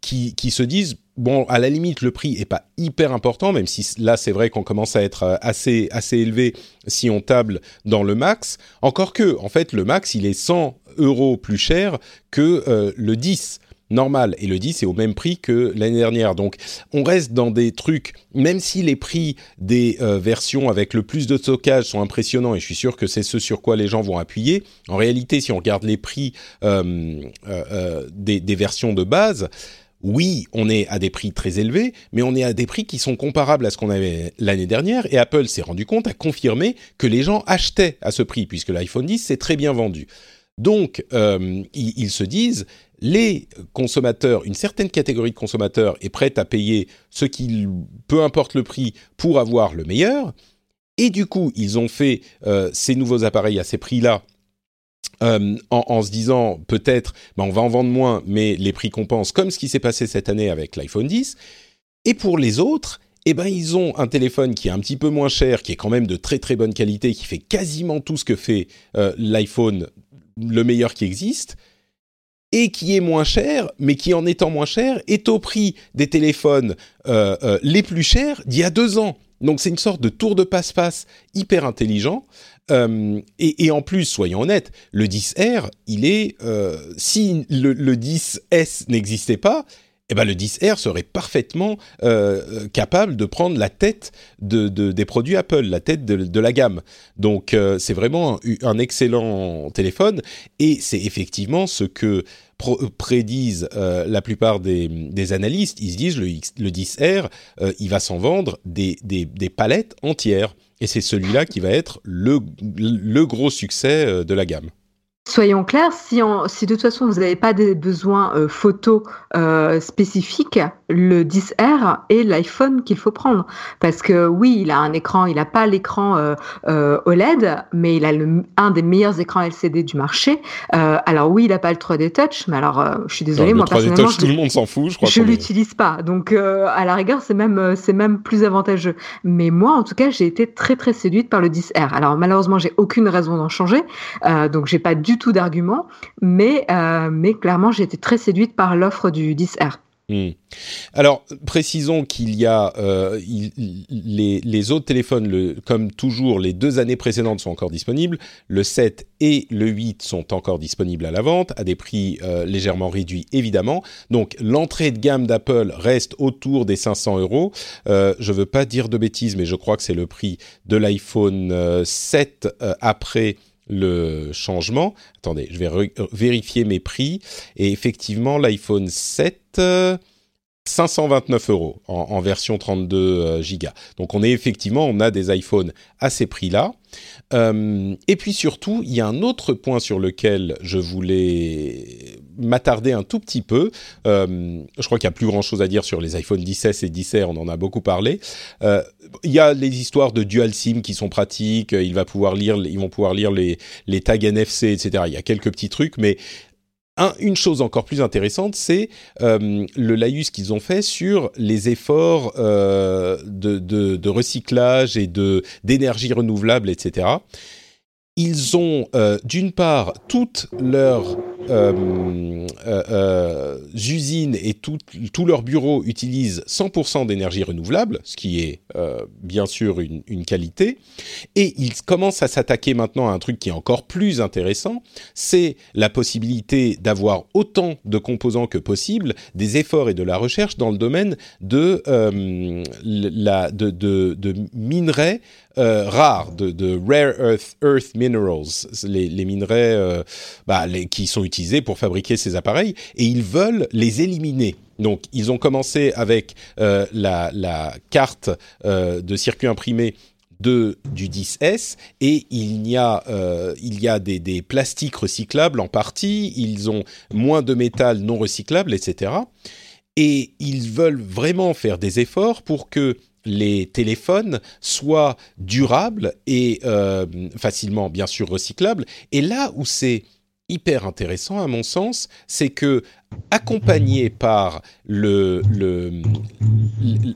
qui, qui se disent bon, à la limite, le prix est pas hyper important, même si là, c'est vrai qu'on commence à être euh, assez assez élevé si on table dans le max. Encore que, en fait, le max, il est 100 euros plus cher que euh, le 10 normal et le 10 est au même prix que l'année dernière. Donc on reste dans des trucs, même si les prix des euh, versions avec le plus de stockage sont impressionnants et je suis sûr que c'est ce sur quoi les gens vont appuyer, en réalité si on regarde les prix euh, euh, des, versions de base, oui, on est à des prix très élevés, mais on est à des prix qui sont comparables à ce qu'on avait l'année dernière. Et Apple s'est rendu compte, a confirmé que les gens achetaient à ce prix, puisque l'iPhone 10 s'est très bien vendu. Donc, ils, se disent, les consommateurs, une certaine catégorie de consommateurs est prête à payer ce qu'il, peu importe le prix, pour avoir le meilleur. Et du coup, ils ont fait euh, ces nouveaux appareils à ces prix-là. Euh, en, se disant peut-être ben, on va en vendre moins mais les prix compensent comme ce qui s'est passé cette année avec l'iPhone 10 et pour les autres eh ben ils ont un téléphone qui est un petit peu moins cher qui est quand même de très très bonne qualité qui fait quasiment tout ce que fait euh, l'iPhone le meilleur qui existe et qui est moins cher, mais qui en étant moins cher est au prix des téléphones euh, euh, les plus chers d'il y a deux ans. Donc c'est une sorte de tour de passe-passe hyper intelligent. Euh, et, en plus, soyons honnêtes, le 10R, il est si le, le 10S n'existait pas, eh ben le 10R serait parfaitement euh, capable de prendre la tête de, des produits Apple, la tête de, la gamme. Donc euh, c'est vraiment un, excellent téléphone et c'est effectivement ce que prédisent euh, la plupart des, analystes. Ils se disent le, le 10R, il va s'en vendre des, palettes entières et c'est celui-là qui va être le gros succès de la gamme. Soyons clairs, si, si de toute façon vous n'avez pas des besoins euh, photos euh, spécifiques, le 10R est l'iPhone qu'il faut prendre. Parce que oui, il a un écran, il n'a pas l'écran euh, OLED, mais il a le, un des meilleurs écrans LCD du marché. alors oui, il n'a pas le 3D Touch, mais alors je suis désolée, moi personnellement, touch, tout le monde s'en fout, je crois. Je l'utilise pas, donc à la rigueur, c'est même c'est même plus avantageux. Mais moi, en tout cas, j'ai été très très séduite par le 10R. Alors malheureusement, j'ai aucune raison d'en changer, donc j'ai pas du tout d'arguments, mais, euh, mais clairement, j'ai été très séduite par l'offre du 10R. Hmm. Alors, précisons qu'il y a euh, les, autres téléphones, comme toujours, les deux années précédentes sont encore disponibles. Le 7 et le 8 sont encore disponibles à la vente, à des prix euh, légèrement réduits, évidemment. Donc, l'entrée de gamme d'Apple reste autour des 500 euros. Euh, je ne veux pas dire de bêtises, mais je crois que c'est le prix de l'iPhone 7 après le changement. Attendez, je vais vérifier mes prix. Et effectivement, l'iPhone 7, 529 euros en, version 32 euh, gigas. Donc on est effectivement, on a des iPhones à ces prix-là. Euh, et puis surtout, il y a un autre point sur lequel je voulais m'attarder un tout petit peu. Euh, je crois qu'il n'y a plus grand-chose à dire sur les iPhone 16 et 10 on en a beaucoup parlé. il y a les histoires de dual SIM qui sont pratiques, il va pouvoir lire, ils vont pouvoir lire les tags NFC, etc. Il y a quelques petits trucs, mais une chose encore plus intéressante, c'est euh, le laïus qu'ils ont fait sur les efforts euh, de, de, recyclage et de d'énergie renouvelable, etc ils ont euh, d'une part toutes leurs usines et tous leurs bureaux utilisent 100% d'énergie renouvelable, ce qui est bien sûr une, qualité, et ils commencent à s'attaquer maintenant à un truc qui est encore plus intéressant, c'est la possibilité d'avoir autant de composants que possible, des efforts et de la recherche dans le domaine de, la, de, de, minerais euh, rares, de, rare earth, earth minerals, les, minerais euh, bah, qui sont pour fabriquer ces appareils, et ils veulent les éliminer. Donc, ils ont commencé avec euh, la, carte de circuit imprimé de, du 10S et il y a, il y a des, plastiques recyclables en partie, ils ont moins de métal non recyclable, etc. Et ils veulent vraiment faire des efforts pour que les téléphones soient durables et euh, facilement, bien sûr, recyclables. Et là où c'est hyper intéressant, à mon sens, c'est que accompagné par le,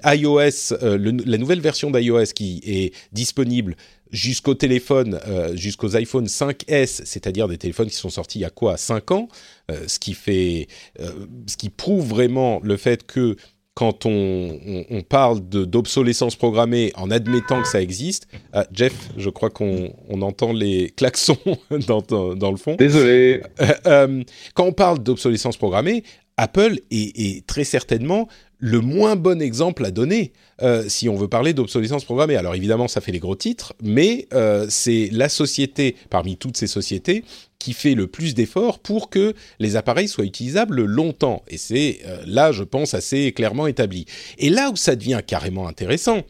iOS, euh, la nouvelle version d'iOS qui est disponible jusqu'au téléphone, euh, jusqu'aux iPhone 5S, c'est-à-dire des téléphones qui sont sortis il y a quoi 5 ans, ce qui fait, ce qui prouve vraiment le fait que quand on, parle d'obsolescence programmée en admettant que ça existe. Ah, Jeff, je crois qu'on entend les klaxons dans, dans, le fond. Désolé. Euh, euh, quand on parle d'obsolescence programmée, Apple est, très certainement le moins bon exemple à donner euh, si on veut parler d'obsolescence programmée. Alors évidemment, ça fait les gros titres, mais euh, c'est la société, parmi toutes ces sociétés, qui fait le plus d'efforts pour que les appareils soient utilisables longtemps. Et c'est euh, là, je pense, assez clairement établi. Et là où ça devient carrément intéressant,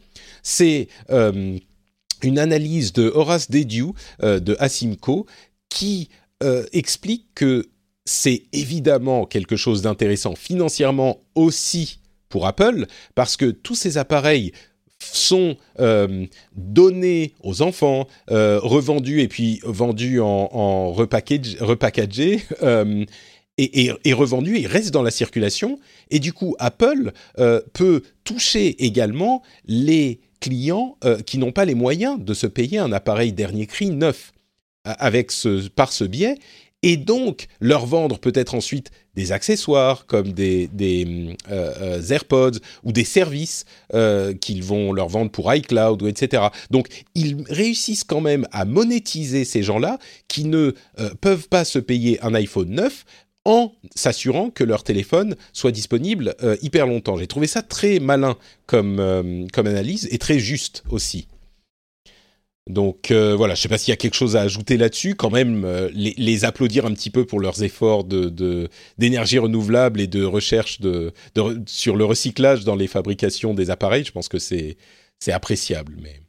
c'est une analyse de Horace Dediu de Asimco qui explique que c'est évidemment quelque chose d'intéressant financièrement aussi pour Apple, parce que tous ces appareils sont euh, donnés aux enfants, euh, revendus et puis vendus en, repackagés euh, et, et, revendus, ils restent dans la circulation. Et du coup, Apple peut toucher également les clients qui n'ont pas les moyens de se payer un appareil dernier cri neuf par ce biais et donc leur vendre peut-être ensuite des accessoires comme des, euh, euh, AirPods ou des services euh, qu'ils vont leur vendre pour iCloud ou etc. Donc ils réussissent quand même à monétiser ces gens-là qui ne peuvent pas se payer un iPhone 9 en s'assurant que leur téléphone soit disponible hyper longtemps. J'ai trouvé ça très malin comme analyse et très juste aussi. Donc euh, voilà, je ne sais pas s'il y a quelque chose à ajouter là-dessus. Quand même, euh, les, applaudir un petit peu pour leurs efforts de d'énergie renouvelable et de recherche de, sur le recyclage dans les fabrications des appareils. Je pense que c'est appréciable. Mais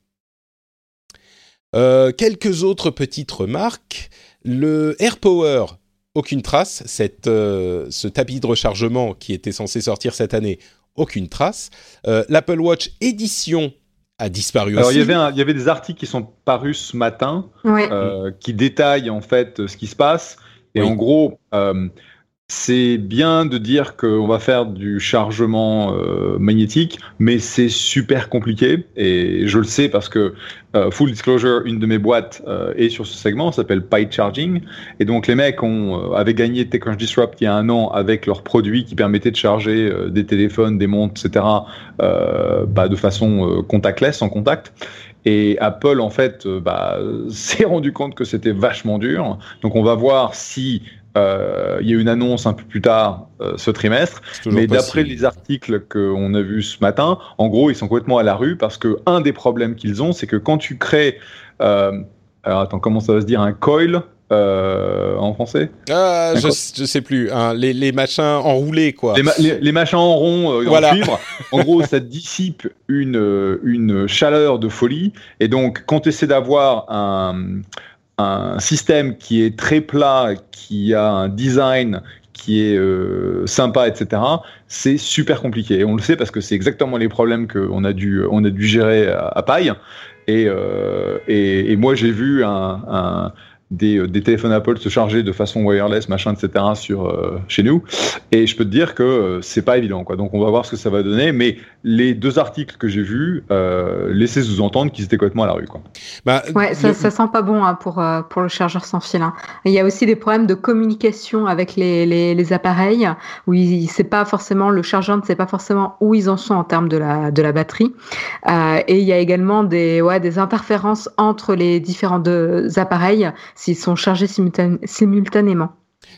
euh, quelques autres petites remarques. Le AirPower, aucune trace. Cette, ce tapis de rechargement qui était censé sortir cette année, aucune trace. L'Apple Watch édition a disparu Alors, Il y, avait il y avait des articles qui sont parus ce matin euh, qui détaillent en fait ce qui se passe. Et en gros, euh, c'est bien de dire qu'on va faire du chargement euh, magnétique, mais c'est super compliqué et je le sais parce que euh, full disclosure, une de mes boîtes euh, est sur ce segment, s'appelle Pi Charging, et donc les mecs ont avaient gagné TechCrunch Disrupt il y a un an avec leurs produits qui permettaient de charger des téléphones, des montres, etc. Bah, de façon contactless, sans contact. Et Apple, en fait, bah, s'est rendu compte que c'était vachement dur. Donc, on va voir si euh, il y a une annonce un peu plus tard euh, ce trimestre, mais d'après les articles qu'on a vus ce matin, en gros, ils sont complètement à la rue parce que un des problèmes qu'ils ont, c'est que quand tu crées, euh, alors attends, comment ça va se dire, un coil en français? Ah, je, je, sais plus. Hein, les, les, machins enroulés, quoi. Les, les, machins en rond en cuivre. en gros, ça dissipe une, une chaleur de folie. Et donc, quand tu essaies d'avoir un, un système qui est très plat, qui a un design qui est euh, sympa, etc., c'est super compliqué. Et on le sait parce que c'est exactement les problèmes qu'on a dû, on a dû gérer à, Paille. Et, euh, et, et, moi, j'ai vu un, un, des, euh, des, téléphones Apple se charger de façon wireless, machin, etc. sur euh, chez nous. Et je peux te dire que euh, c'est pas évident, quoi. Donc on va voir ce que ça va donner. Mais les deux articles que j'ai vus euh, laissaient sous-entendre qu'ils étaient complètement à la rue, quoi. Bah, ouais, ça, ça sent pas bon hein, pour pour le chargeur sans fil. Hein. il y a aussi des problèmes de communication avec les, les, les appareils où il, c'est pas forcément le chargeur ne sait pas forcément où ils en sont en termes de la de la batterie. et il y a également des ouais des interférences entre les différents deux appareils s'ils sont chargés simultanément.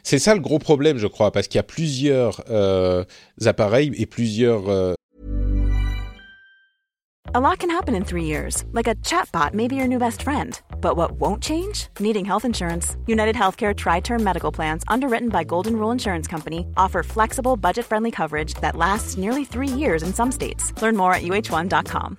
C'est ça le gros problème, je crois, parce qu'il y a plusieurs euh, appareils et plusieurs. Euh... A lot can happen in three years, like a chatbot may be your new best friend. But what won't change? Needing health insurance. United Healthcare Tri Term Medical Plans, underwritten by Golden Rule Insurance Company, offer flexible, budget friendly coverage that lasts nearly three years in some states. Learn more at uh1.com.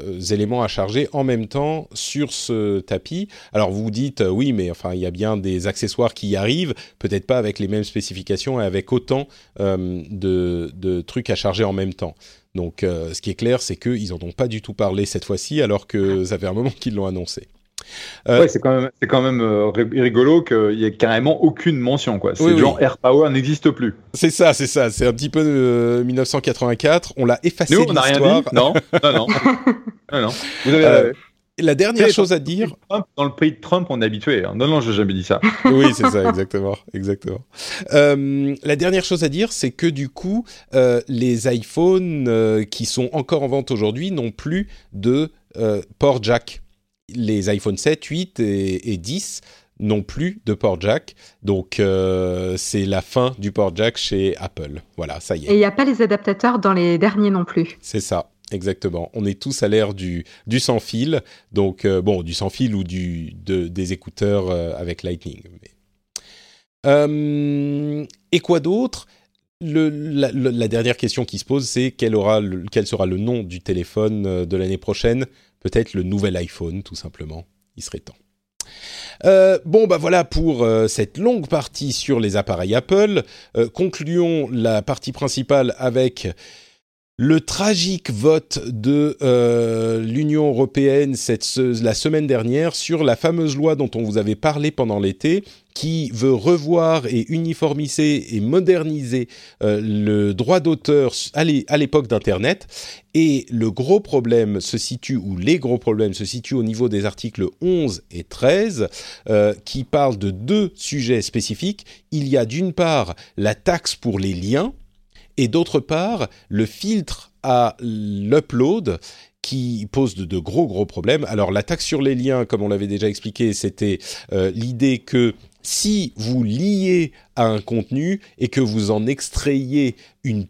Euh, éléments à charger en même temps sur ce tapis. Alors vous vous dites euh, oui, mais enfin il y a bien des accessoires qui y arrivent, peut-être pas avec les mêmes spécifications et avec autant euh, de, de, trucs à charger en même temps. Donc, euh, ce qui est clair, c'est qu'ils n'en ont pas du tout parlé cette fois-ci, alors que ça fait un moment qu'ils l'ont annoncé. Euh, ouais, c'est quand même, c'est quand même euh, rigolo qu'il y ait carrément aucune mention, quoi. C'est genre Air Power n'existe plus. C'est ça, c'est ça. C'est un petit peu de 1984. On l'a effacé. Nous, on n'a rien dit. Non, non, non. non, Vous avez, la dernière chose à dire. dans le pays de Trump, on est habitué. Hein. Non, non, je n'ai jamais dit ça. oui, c'est ça, exactement, exactement. Euh, la dernière chose à dire, c'est que du coup, euh, les iPhones euh, qui sont encore en vente aujourd'hui n'ont plus de port jack. Les iPhone 7, 8 et, et 10 n'ont plus de port jack. Donc, c'est la fin du port jack chez Apple. Voilà, ça y est. Et il n'y a pas les adaptateurs dans les derniers non plus. C'est ça. Exactement. On est tous à l'ère du, du sans fil, donc euh, bon, du sans fil ou du de, des écouteurs euh, avec Lightning. Euh, et quoi d'autre? Le, la, dernière question qui se pose, c'est quel, aura quel sera le nom du téléphone de l'année prochaine? Peut-être le nouvel iPhone, tout simplement. Il serait temps. bon, bah voilà pour cette longue partie sur les appareils Apple. concluons la partie principale avec le tragique vote de euh, l'Union européenne cette, la semaine dernière sur la fameuse loi dont on vous avait parlé pendant l'été, qui veut revoir et uniformiser et moderniser euh, le droit d'auteur à l'époque d'Internet. Et le gros problème se situe, ou les gros problèmes se situent au niveau des articles 11 et 13, euh, qui parlent de deux sujets spécifiques. Il y a d'une part la taxe pour les liens, et d'autre part le filtre à l'upload qui pose de, gros gros problèmes. Alors la taxe sur les liens, comme on l'avait déjà expliqué, c'était euh, l'idée que si vous liez à un contenu et que vous en extrayez une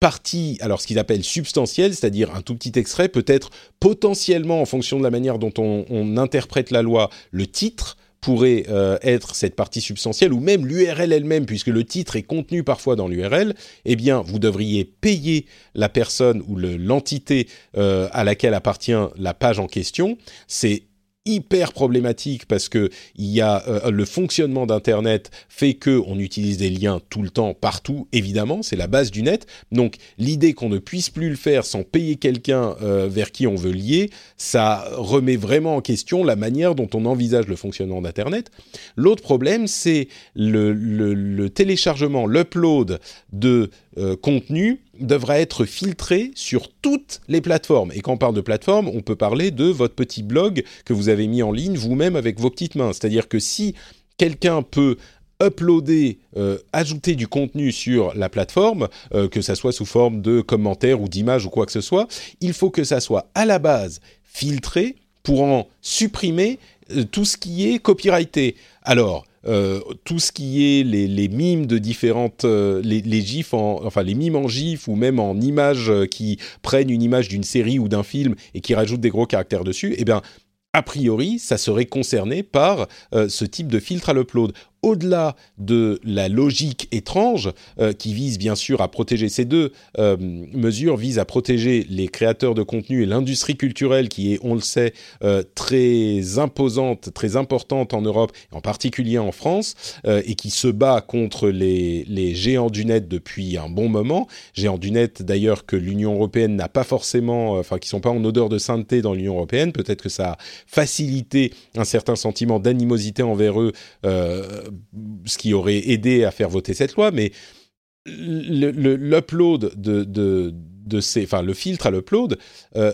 partie, alors ce qu'ils appellent substantielle, c'est-à-dire un tout petit extrait, peut-être potentiellement en fonction de la manière dont on, on interprète la loi, le titre pourrait euh, être cette partie substantielle, ou même l'URL elle-même, puisque le titre est contenu parfois dans l'URL, eh bien, vous devriez payer la personne ou l'entité euh, à laquelle appartient la page en question. C'est hyper problématique parce que il y a euh, le fonctionnement d'internet fait que on utilise des liens tout le temps partout évidemment c'est la base du net. Donc l'idée qu'on ne puisse plus le faire sans payer quelqu'un euh, vers qui on veut lier ça remet vraiment en question la manière dont on envisage le fonctionnement d'internet. L'autre problème c'est le, le, téléchargement l'upload de euh, contenu devra être filtré sur toutes les plateformes. Et quand on parle de plateforme, on peut parler de votre petit blog que vous avez mis en ligne vous-même avec vos petites mains. C'est-à-dire que si quelqu'un peut uploader, euh, ajouter du contenu sur la plateforme, euh, que ça soit sous forme de commentaires ou d'images ou quoi que ce soit, il faut que ça soit à la base filtré pour en supprimer tout ce qui est copyrighté. Alors, euh, tout ce qui est les, mimes de différentes, euh, les, les, gifs, en, enfin les mimes en gif ou même en images euh, qui prennent une image d'une série ou d'un film et qui rajoutent des gros caractères dessus, eh bien, a priori, ça serait concerné par ce type de filtre à l'upload au-delà de la logique étrange euh, qui vise bien sûr à protéger ces deux euh, mesures visent à protéger les créateurs de contenu et l'industrie culturelle qui est on le sait euh, très imposante très importante en Europe en particulier en France et qui se bat contre les, les géants du net depuis un bon moment. Géants du net d'ailleurs que l'Union européenne n'a pas forcément enfin qui sont pas en odeur de sainteté dans l'Union européenne. Peut-être que ça a facilité un certain sentiment d'animosité envers eux ce qui aurait aidé à faire voter cette loi, mais l'upload de, de, de, ces, enfin le filtre à l'upload, euh,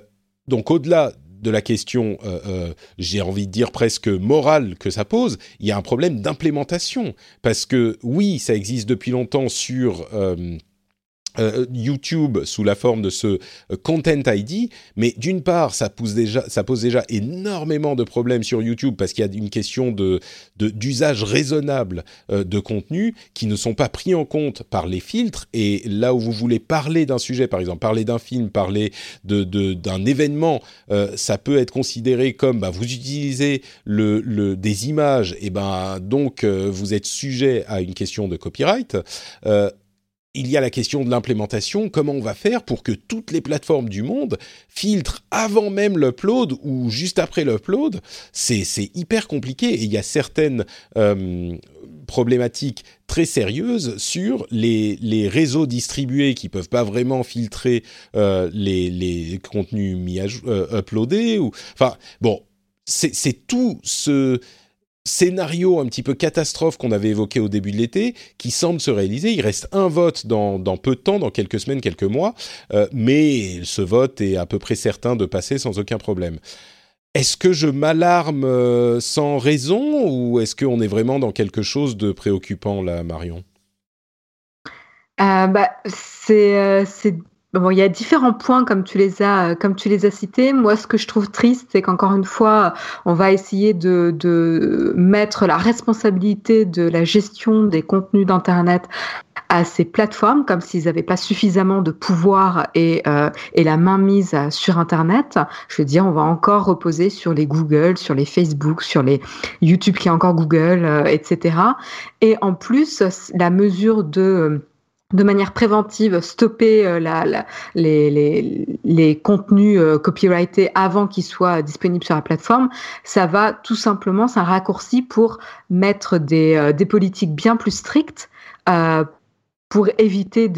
donc au-delà de la question, euh, euh, j'ai envie de dire presque morale que ça pose, il y a un problème d'implémentation. Parce que oui, ça existe depuis longtemps sur euh, YouTube sous la forme de ce euh, Content ID, mais d'une part, ça pose déjà, énormément de problèmes sur YouTube parce qu'il y a une question d'usage raisonnable euh, de contenu qui ne sont pas pris en compte par les filtres. Et là où vous voulez parler d'un sujet, par exemple, parler d'un film, parler d'un événement, ça peut être considéré comme bah, vous utilisez des images, et ben donc vous êtes sujet à une question de copyright il y a la question de l'implémentation, comment on va faire pour que toutes les plateformes du monde filtrent avant même l'upload ou juste après l'upload? C'est hyper compliqué et il y a certaines euh, problématiques très sérieuses sur les, réseaux distribués qui peuvent pas vraiment filtrer euh, les, contenus mis à, euh, uploadés. Enfin, bon, c'est tout ce scénario un petit peu catastrophe qu'on avait évoqué au début de l'été, qui semble se réaliser. Il reste un vote dans, peu de temps, dans quelques semaines, quelques mois, euh, mais ce vote est à peu près certain de passer sans aucun problème. Est-ce que je m'alarme euh, sans raison ou est-ce qu'on est vraiment dans quelque chose de préoccupant là, Marion? Euh, bah, c'est Bon, il y a différents points comme tu les as comme tu les as cités. Moi, ce que je trouve triste, c'est qu'encore une fois, on va essayer de, de mettre la responsabilité de la gestion des contenus d'internet à ces plateformes comme s'ils n'avaient pas suffisamment de pouvoir et, euh, et la mainmise sur Internet. Je veux dire, on va encore reposer sur les Google, sur les Facebook, sur les YouTube qui est encore Google, euh, etc. Et en plus, la mesure de de manière préventive stopper euh, les, contenus euh, copyrightés avant qu'ils soient disponibles sur la plateforme, ça va tout simplement, c'est un raccourci pour mettre des, euh, politiques bien plus strictes pour éviter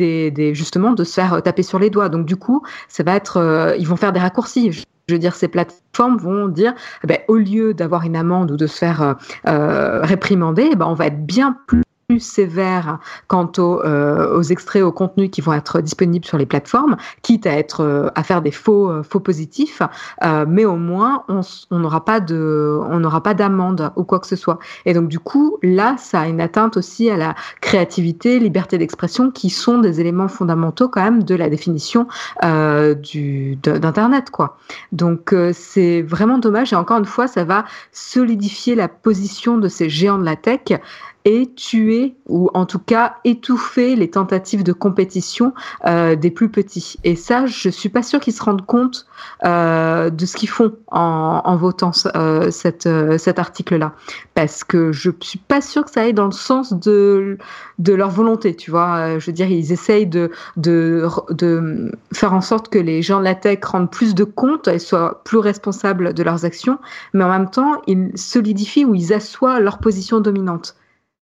justement de se faire taper sur les doigts. Donc du coup, ça va être, ils vont faire des raccourcis. Je veux dire, ces plateformes vont dire, eh ben, au lieu d'avoir une amende ou de se faire réprimander, eh ben, on va être bien plus plus sévère quant aux, euh, aux, extraits, aux contenus qui vont être disponibles sur les plateformes, quitte à être euh, à faire des faux euh, faux positifs, euh, mais au moins on n'aura pas de on n'aura pas d'amende ou quoi que ce soit. Et donc du coup là, ça a une atteinte aussi à la créativité, liberté d'expression, qui sont des éléments fondamentaux quand même de la définition du d'internet quoi. Donc c'est vraiment dommage et encore une fois ça va solidifier la position de ces géants de la tech et tuer ou en tout cas étouffer les tentatives de compétition euh, des plus petits. Et ça, je suis pas sûre qu'ils se rendent compte euh, de ce qu'ils font en, en votant euh, cette, euh, cet article-là, parce que je suis pas sûre que ça aille dans le sens de de leur volonté. Tu vois, euh, je veux dire, ils essayent de de de faire en sorte que les gens de la tech rendent plus de compte et soient plus responsables de leurs actions, mais en même temps, ils solidifient ou ils assoient leur position dominante.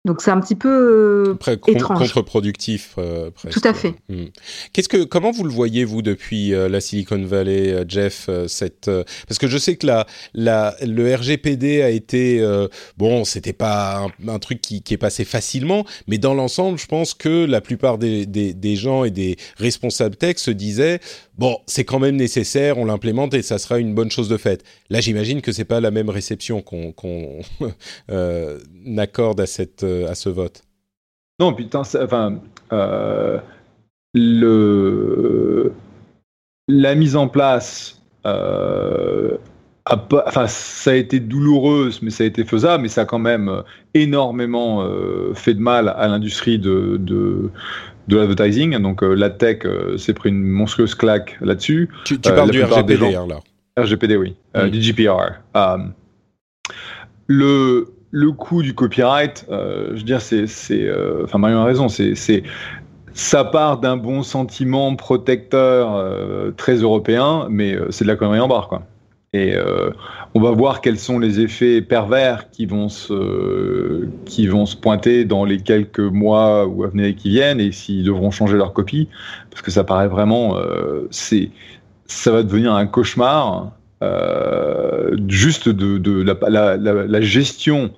Donc c'est un petit peu Après, étrange. contre-productif. euh, presque. Tout à fait. Hmm. Qu'est-ce que, comment vous le voyez vous depuis euh, la Silicon Valley, euh, Jeff, euh, cette, euh, parce que je sais que la, la, le RGPD a été, euh, bon, c'était pas un, un truc qui, qui est passé facilement, mais dans l'ensemble, je pense que la plupart des, des, des gens et des responsables tech se disaient, bon, c'est quand même nécessaire, on l'implémente et ça sera une bonne chose de faite. Là, j'imagine que c'est pas la même réception qu'on qu'on euh, accorde à cette euh, à ce vote. Non, putain, enfin, euh, le, la mise en place, euh, a pas- enfin, ça a été douloureuse, mais ça a été faisable, mais ça a quand même énormément euh, fait de mal à l'industrie de, de, de l'advertising. Donc, la tech s'est pris une monstrueuse claque là-dessus. Tu, tu parles du RGPD gens- là. RGPD, oui. Euh, Mm. Du GPR. Euh, le, le coût du copyright, euh, je veux dire, c'est. euh, Enfin, Marion a raison, c'est. ça part d'un bon sentiment protecteur euh, très européen, mais c'est de la connerie en barre, quoi. Et on va voir quels sont les effets pervers qui vont se, qui vont se pointer dans les quelques mois ou à venir qui viennent et s'ils devront changer leur copie, parce que ça paraît vraiment, ça va devenir un cauchemar. juste de, la gestion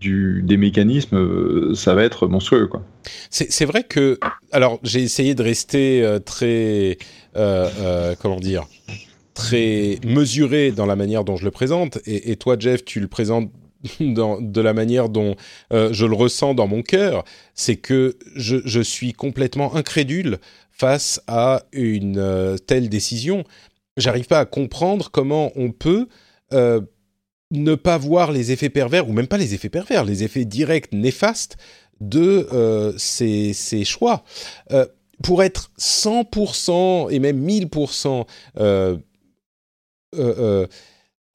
des mécanismes, euh, ça va être monstrueux, quoi. C'est vrai que, alors j'ai essayé de rester euh, très, euh, comment dire, très mesuré dans la manière dont je le présente, et, toi Jeff, tu le présentes de la manière dont je le ressens dans mon cœur, c'est que je, suis complètement incrédule face à une telle décision. J'arrive pas à comprendre comment on peut ne pas voir les effets pervers, ou même pas les effets pervers, les effets directs néfastes de euh, ces, ces choix. Euh, pour être 100% et même 1000% euh, euh, euh,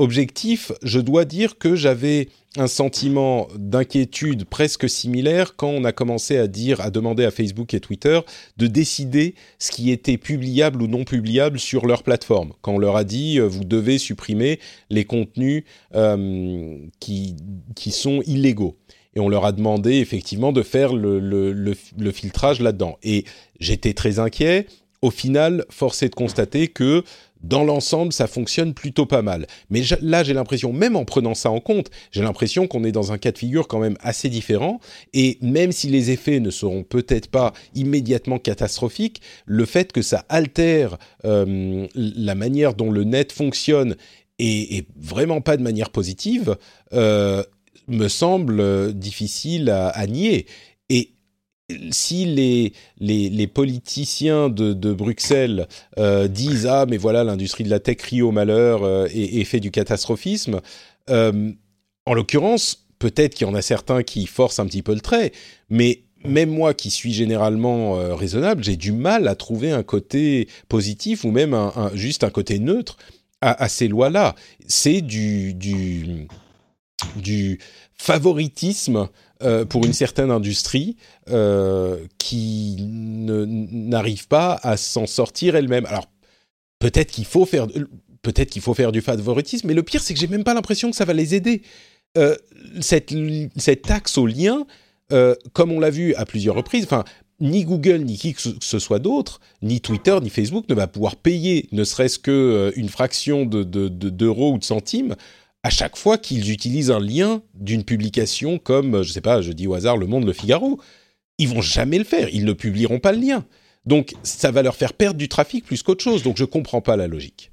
objectif, je dois dire que j'avais un sentiment d'inquiétude presque similaire quand on a commencé à dire, à demander à Facebook et Twitter de décider ce qui était publiable ou non publiable sur leur plateforme. Quand on leur a dit, euh, vous devez supprimer les contenus euh, qui, qui sont illégaux et on leur a demandé effectivement de faire le, le, le, le filtrage là-dedans. Et j'étais très inquiet. Au final, force est de constater que dans l'ensemble, ça fonctionne plutôt pas mal. Mais là, j'ai l'impression, même en prenant ça en compte, j'ai l'impression qu'on est dans un cas de figure quand même assez différent. Et même si les effets ne seront peut-être pas immédiatement catastrophiques, le fait que ça altère euh, la manière dont le net fonctionne et, vraiment pas de manière positive, euh, me semble difficile à, nier. Si les, les, politiciens de, Bruxelles euh, disent ah mais voilà l'industrie de la tech crie au malheur euh, et, fait du catastrophisme, euh, en l'occurrence peut-être qu'il y en a certains qui forcent un petit peu le trait, mais même moi qui suis généralement euh, raisonnable, j'ai du mal à trouver un côté positif ou même un, juste un côté neutre à, ces lois-là. C'est du du favoritisme euh, pour une certaine industrie euh, qui n'arrive pas à s'en sortir elle-même. Alors peut-être qu'il faut faire peut-être qu'il faut faire du favoritisme, mais le pire c'est que j'ai même pas l'impression que ça va les aider. Euh, cette, taxe au lien, euh, comme on l'a vu à plusieurs reprises, enfin ni Google, ni qui que ce soit d'autre, ni Twitter, ni Facebook ne va pouvoir payer ne serait-ce qu'une fraction d'euros de, de, de, ou de centimes à chaque fois qu'ils utilisent un lien d'une publication comme, je sais pas, je dis au hasard, Le Monde, Le Figaro. Ils vont jamais le faire, ils ne publieront pas le lien. Donc ça va leur faire perdre du trafic plus qu'autre chose, donc je comprends pas la logique.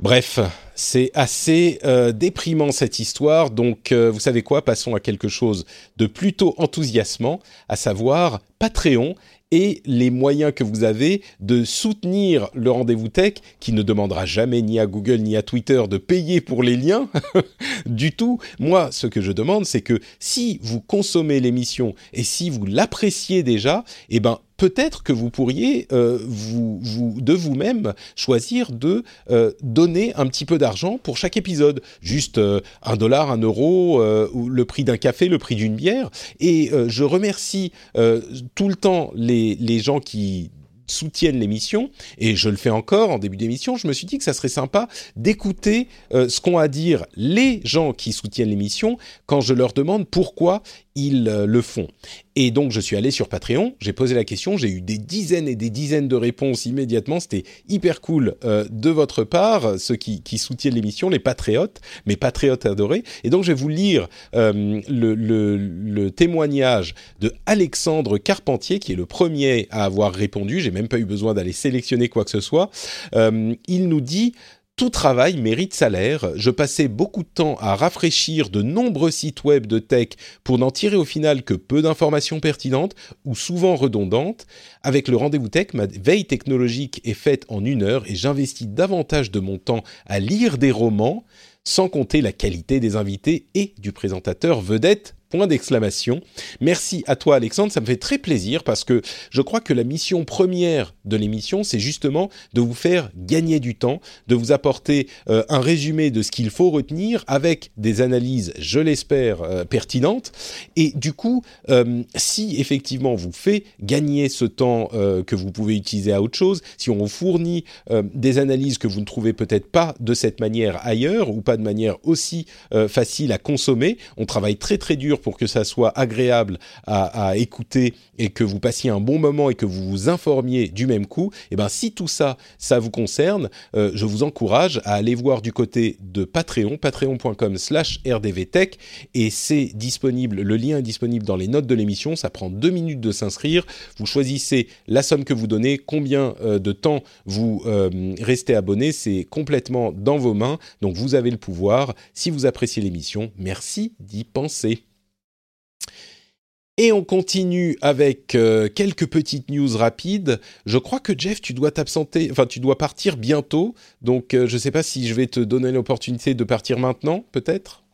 Bref, c'est assez euh, déprimant cette histoire, donc euh, vous savez quoi, passons à quelque chose de plutôt enthousiasmant, à savoir Patreon et les moyens que vous avez de soutenir le rendez-vous tech, qui ne demandera jamais ni à Google ni à Twitter de payer pour les liens du tout. Moi, ce que je demande, c'est que si vous consommez l'émission et si vous l'appréciez déjà, eh ben peut-être que vous pourriez euh, vous, de vous-même choisir de euh, donner un petit peu d'argent pour chaque épisode, juste euh, un dollar, un euro, ou le prix d'un café, le prix d'une bière. Et je remercie tout le temps les, les gens qui soutiennent l'émission, et je le fais encore en début d'émission, je me suis dit que ça serait sympa d'écouter ce qu'ont à dire les gens qui soutiennent l'émission quand je leur demande pourquoi ils euh, le font. Et donc je suis allé sur Patreon, j'ai posé la question, j'ai eu des dizaines et des dizaines de réponses immédiatement, c'était hyper cool euh, de votre part, ceux qui, qui soutiennent l'émission, les patriotes, mes patriotes adorés. Et donc je vais vous lire euh, le, le, le, témoignage de Alexandre Carpentier, qui est le premier à avoir répondu, j'ai même pas eu besoin d'aller sélectionner quoi que ce soit. il nous dit tout travail mérite salaire. Je passais beaucoup de temps à rafraîchir de nombreux sites web de tech pour n'en tirer au final que peu d'informations pertinentes ou souvent redondantes. Avec le rendez-vous tech, ma veille technologique est faite en une heure et j'investis davantage de mon temps à lire des romans, sans compter la qualité des invités et du présentateur vedette Point d'exclamation. Merci à toi Alexandre, ça me fait très plaisir parce que je crois que la mission première de l'émission, c'est justement de vous faire gagner du temps, de vous apporter euh, un résumé de ce qu'il faut retenir avec des analyses, je l'espère, euh, pertinentes. Et du coup, euh, si effectivement vous fait gagner ce temps que vous pouvez utiliser à autre chose, si on vous fournit des analyses que vous ne trouvez peut-être pas de cette manière ailleurs ou pas de manière aussi facile à consommer, on travaille très très dur pour que ça soit agréable à, écouter et que vous passiez un bon moment et que vous vous informiez du même coup, eh ben si tout ça, ça vous concerne, euh, je vous encourage à aller voir du côté de Patreon, patreon.com/slash rdvtech, et c'est disponible, le lien est disponible dans les notes de l'émission. Ça prend deux minutes de s'inscrire. Vous choisissez la somme que vous donnez, combien euh, de temps vous euh, restez abonné, c'est complètement dans vos mains. Donc vous avez le pouvoir. Si vous appréciez l'émission, merci d'y penser. Et on continue avec euh, quelques petites news rapides. Je crois que Jeff, tu dois t'absenter, enfin tu dois partir bientôt. Donc euh, je ne sais pas si je vais te donner l'opportunité de partir maintenant, peut-être?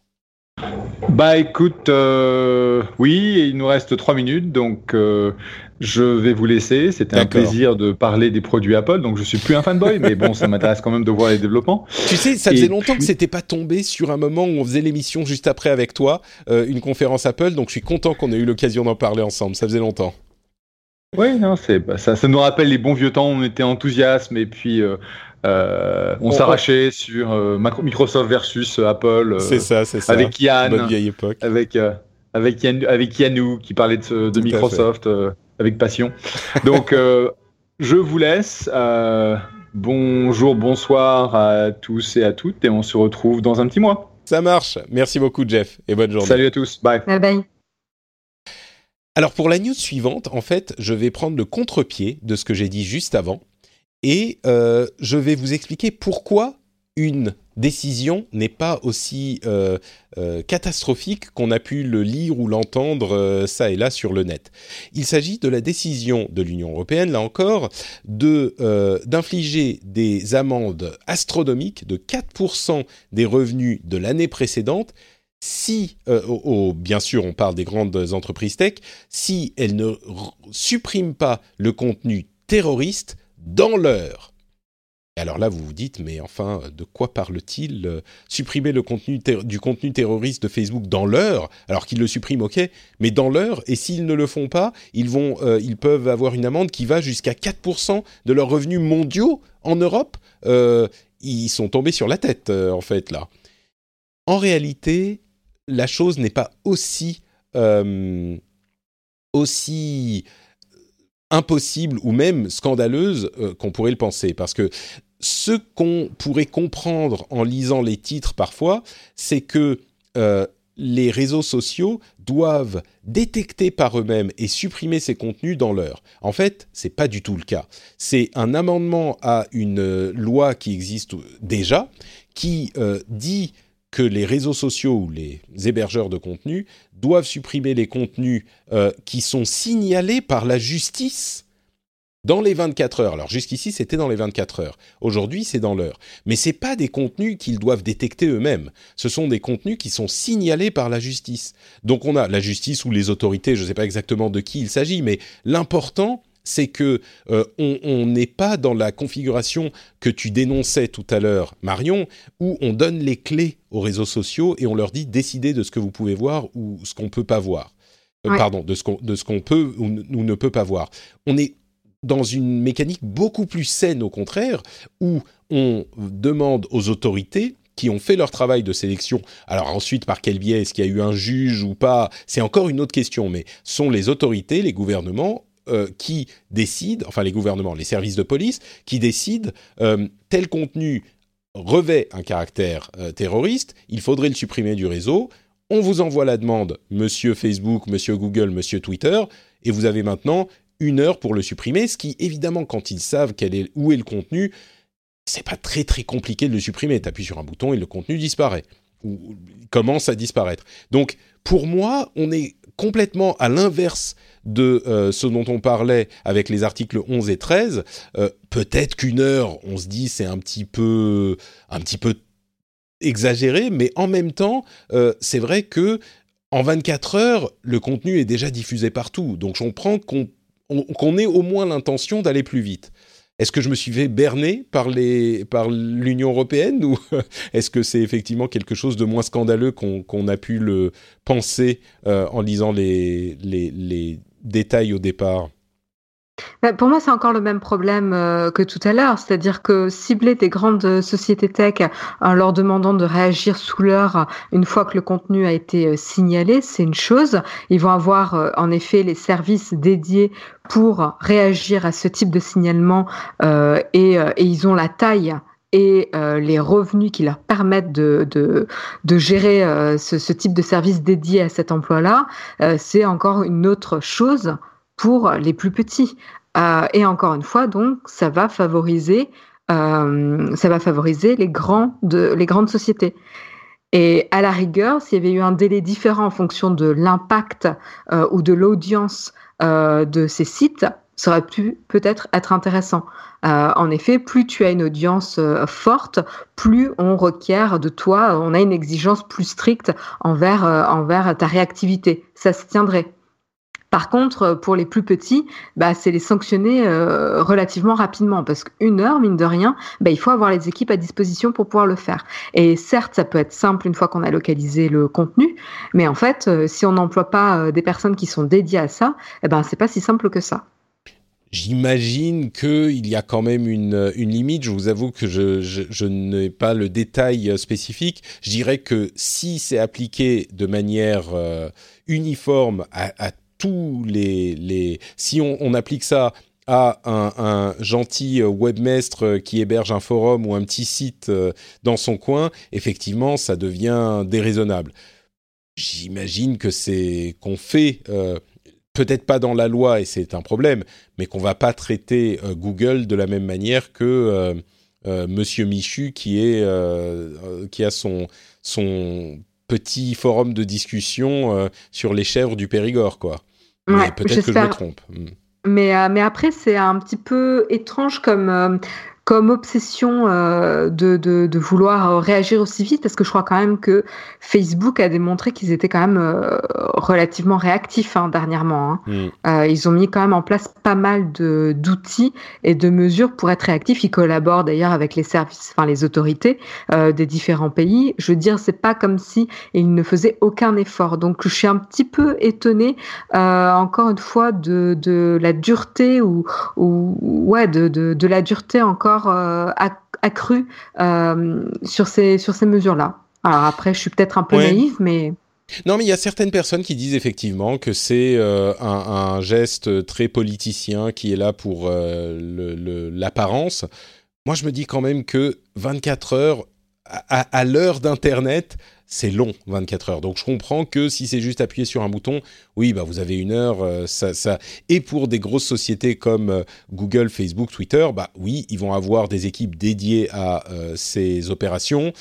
Bah écoute, euh, oui, il nous reste trois minutes, donc je vais vous laisser. C'était un plaisir de parler des produits Apple. Donc, je suis plus un fanboy, mais bon, ça m'intéresse quand même de voir les développements. Tu sais, ça faisait longtemps que c'était pas tombé sur un moment où on faisait l'émission juste après avec toi, euh, une conférence Apple. Donc, je suis content qu'on ait eu l'occasion d'en parler ensemble. Ça faisait longtemps. Oui, non, c'est bah, ça, ça nous rappelle les bons vieux temps. On était enthousiasme et puis. Euh, euh, on, s'arrachait sur Microsoft versus Apple. c'est ça, c'est ça. Avec Yann. Bonne vieille époque. Avec, avec, Yann, avec Yannou qui parlait de, de Microsoft avec passion. Donc, euh, je vous laisse. Euh, bonjour, bonsoir à tous et à toutes, et on se retrouve dans un petit mois. Ça marche. Merci beaucoup, Jeff, et bonne journée. Salut à tous. Bye. Bye bye. Alors, pour la news suivante, en fait, je vais prendre le contre-pied de ce que j'ai dit juste avant, et euh, je vais vous expliquer pourquoi une décision n'est pas aussi euh, euh, catastrophique qu'on a pu le lire ou l'entendre euh, ça et là sur le net. Il s'agit de la décision de l'Union européenne, là encore, de d'infliger des amendes astronomiques de 4% des revenus de l'année précédente si, bien sûr, on parle des grandes entreprises tech, si elles ne suppriment pas le contenu terroriste dans l'heure alors là, vous vous dites, mais enfin, de quoi parle-t-il euh, Supprimer le contenu du contenu terroriste de Facebook dans l'heure, alors qu'ils le suppriment, ok, mais dans l'heure, et s'ils ne le font pas, ils, vont, euh, ils peuvent avoir une amende qui va jusqu'à 4% de leurs revenus mondiaux en Europe. Euh, ils sont tombés sur la tête, en fait, là. En réalité, la chose n'est pas aussi... aussi impossible ou même scandaleuse qu'on pourrait le penser. Parce que ce qu'on pourrait comprendre en lisant les titres parfois, c'est que euh, les réseaux sociaux doivent détecter par eux-mêmes et supprimer ces contenus dans l'heure. En fait, c'est pas du tout le cas. C'est un amendement à une euh, loi qui existe déjà, qui euh, dit que les réseaux sociaux ou les hébergeurs de contenu doivent supprimer les contenus qui sont signalés par la justice dans les 24 heures. Alors jusqu'ici, c'était dans les 24 heures. Aujourd'hui, c'est dans l'heure. Mais c'est pas des contenus qu'ils doivent détecter eux-mêmes. Ce sont des contenus qui sont signalés par la justice. Donc on a la justice ou les autorités, je ne sais pas exactement de qui il s'agit, mais l'important, c'est que euh, on n'est pas dans la configuration que tu dénonçais tout à l'heure, Marion, où on donne les clés aux réseaux sociaux et on leur dit décider de ce que vous pouvez voir ou ce qu'on peut pas voir. Euh, pardon, de ce qu'on peut ou, ne peut pas voir. On est dans une mécanique beaucoup plus saine au contraire, où on demande aux autorités qui ont fait leur travail de sélection. Alors ensuite, par quel biais Est-ce qu'il y a eu un juge ou pas? C'est encore une autre question, mais sont les autorités, les gouvernements euh, qui décident, enfin les gouvernements, les services de police, qui décident euh, tel contenu revêt un caractère euh, terroriste, il faudrait le supprimer du réseau. On vous envoie la demande, monsieur Facebook, monsieur Google, monsieur Twitter, et vous avez maintenant une heure pour le supprimer, ce qui, évidemment, quand ils savent où est le contenu, c'est pas très très compliqué de le supprimer. Tu sur un bouton et le contenu disparaît, ou commence à disparaître. Donc, pour moi, on est complètement à l'inverse de euh, ce dont on parlait avec les articles 11 et 13. Euh, peut-être qu'une heure, on se dit, c'est un petit peu, un petit peu exagéré, mais en même temps, euh, c'est vrai que en 24 heures, le contenu est déjà diffusé partout. Donc, on prend qu'on ait au moins l'intention d'aller plus vite. Est-ce que je me suis fait berner par les par l'Union européenne ou est-ce que c'est effectivement quelque chose de moins scandaleux qu'on a pu le penser euh, en lisant les, les, détails au départ? Pour moi, c'est encore le même problème euh, que tout à l'heure, c'est-à-dire que cibler des grandes sociétés tech en leur demandant de réagir sous l'heure une fois que le contenu a été euh, signalé, c'est une chose. Ils vont avoir euh, en effet les services dédiés pour réagir à ce type de signalement et, ils ont la taille et les revenus qui leur permettent de, de, gérer ce, ce, type de service dédié à cet emploi-là, c'est encore une autre chose pour les plus petits. Euh, et encore une fois, donc, ça va favoriser, euh, ça va favoriser les grands de, les grandes sociétés. Et à la rigueur, s'il y avait eu un délai différent en fonction de l'impact euh, ou de l'audience de ces sites, ça aurait pu peut-être être intéressant. en effet, plus tu as une audience forte, plus on requiert de toi, on a une exigence plus stricte envers, envers ta réactivité. Ça se tiendrait. Par contre, euh, pour les plus petits, bah, c'est les sanctionner euh, relativement rapidement parce qu'une heure, mine de rien, bah, il faut avoir les équipes à disposition pour pouvoir le faire. Et certes, ça peut être simple une fois qu'on a localisé le contenu, mais en fait, euh, si on n'emploie pas des personnes qui sont dédiées à ça, eh ben, c'est pas si simple que ça. J'imagine qu'il y a quand même une, une, limite. Je vous avoue que je, je, n'ai pas le détail spécifique. Je dirais que si c'est appliqué de manière uniforme à, à tous les, les si on, applique ça à un, gentil webmestre qui héberge un forum ou un petit site euh, dans son coin, effectivement, ça devient déraisonnable. J'imagine que c'est qu'on fait, euh, peut-être pas dans la loi et c'est un problème, mais qu'on va pas traiter euh, Google de la même manière que Monsieur Michu qui est qui a son son petit forum de discussion sur les chèvres du Périgord, quoi peut-être que je me trompe. Hmm. Mais, euh, mais après, c'est un petit peu étrange comme, euh, comme obsession euh, de, de, de, vouloir euh, réagir aussi vite parce que je crois quand même que Facebook a démontré qu'ils étaient quand même euh, relativement réactifs hein, dernièrement. Hein. Mm. Euh, ils ont mis quand même en place pas mal d'outils et de mesures pour être réactifs. Ils collaborent d'ailleurs avec les services, enfin les autorités des différents pays. Je veux dire, c'est pas comme si ils ne faisaient aucun effort. Donc je suis un petit peu étonnée encore une fois de, de la dureté ou, ou ouais de, de, de la dureté encore euh, accru euh, sur ces, sur ces mesures-là. Alors après, je suis peut-être un peu naïve, mais... Non, mais il y a certaines personnes qui disent effectivement que c'est euh, un, geste très politicien qui est là pour l'apparence. Moi, je me dis quand même que 24 heures, à l'heure d'Internet, c'est long, 24 heures. Donc je comprends que si c'est juste appuyer sur un bouton, oui, bah vous avez une heure, euh, ça, ça. Et pour des grosses sociétés comme euh, Google, Facebook, Twitter, bah oui, ils vont avoir des équipes dédiées à euh, ces opérations.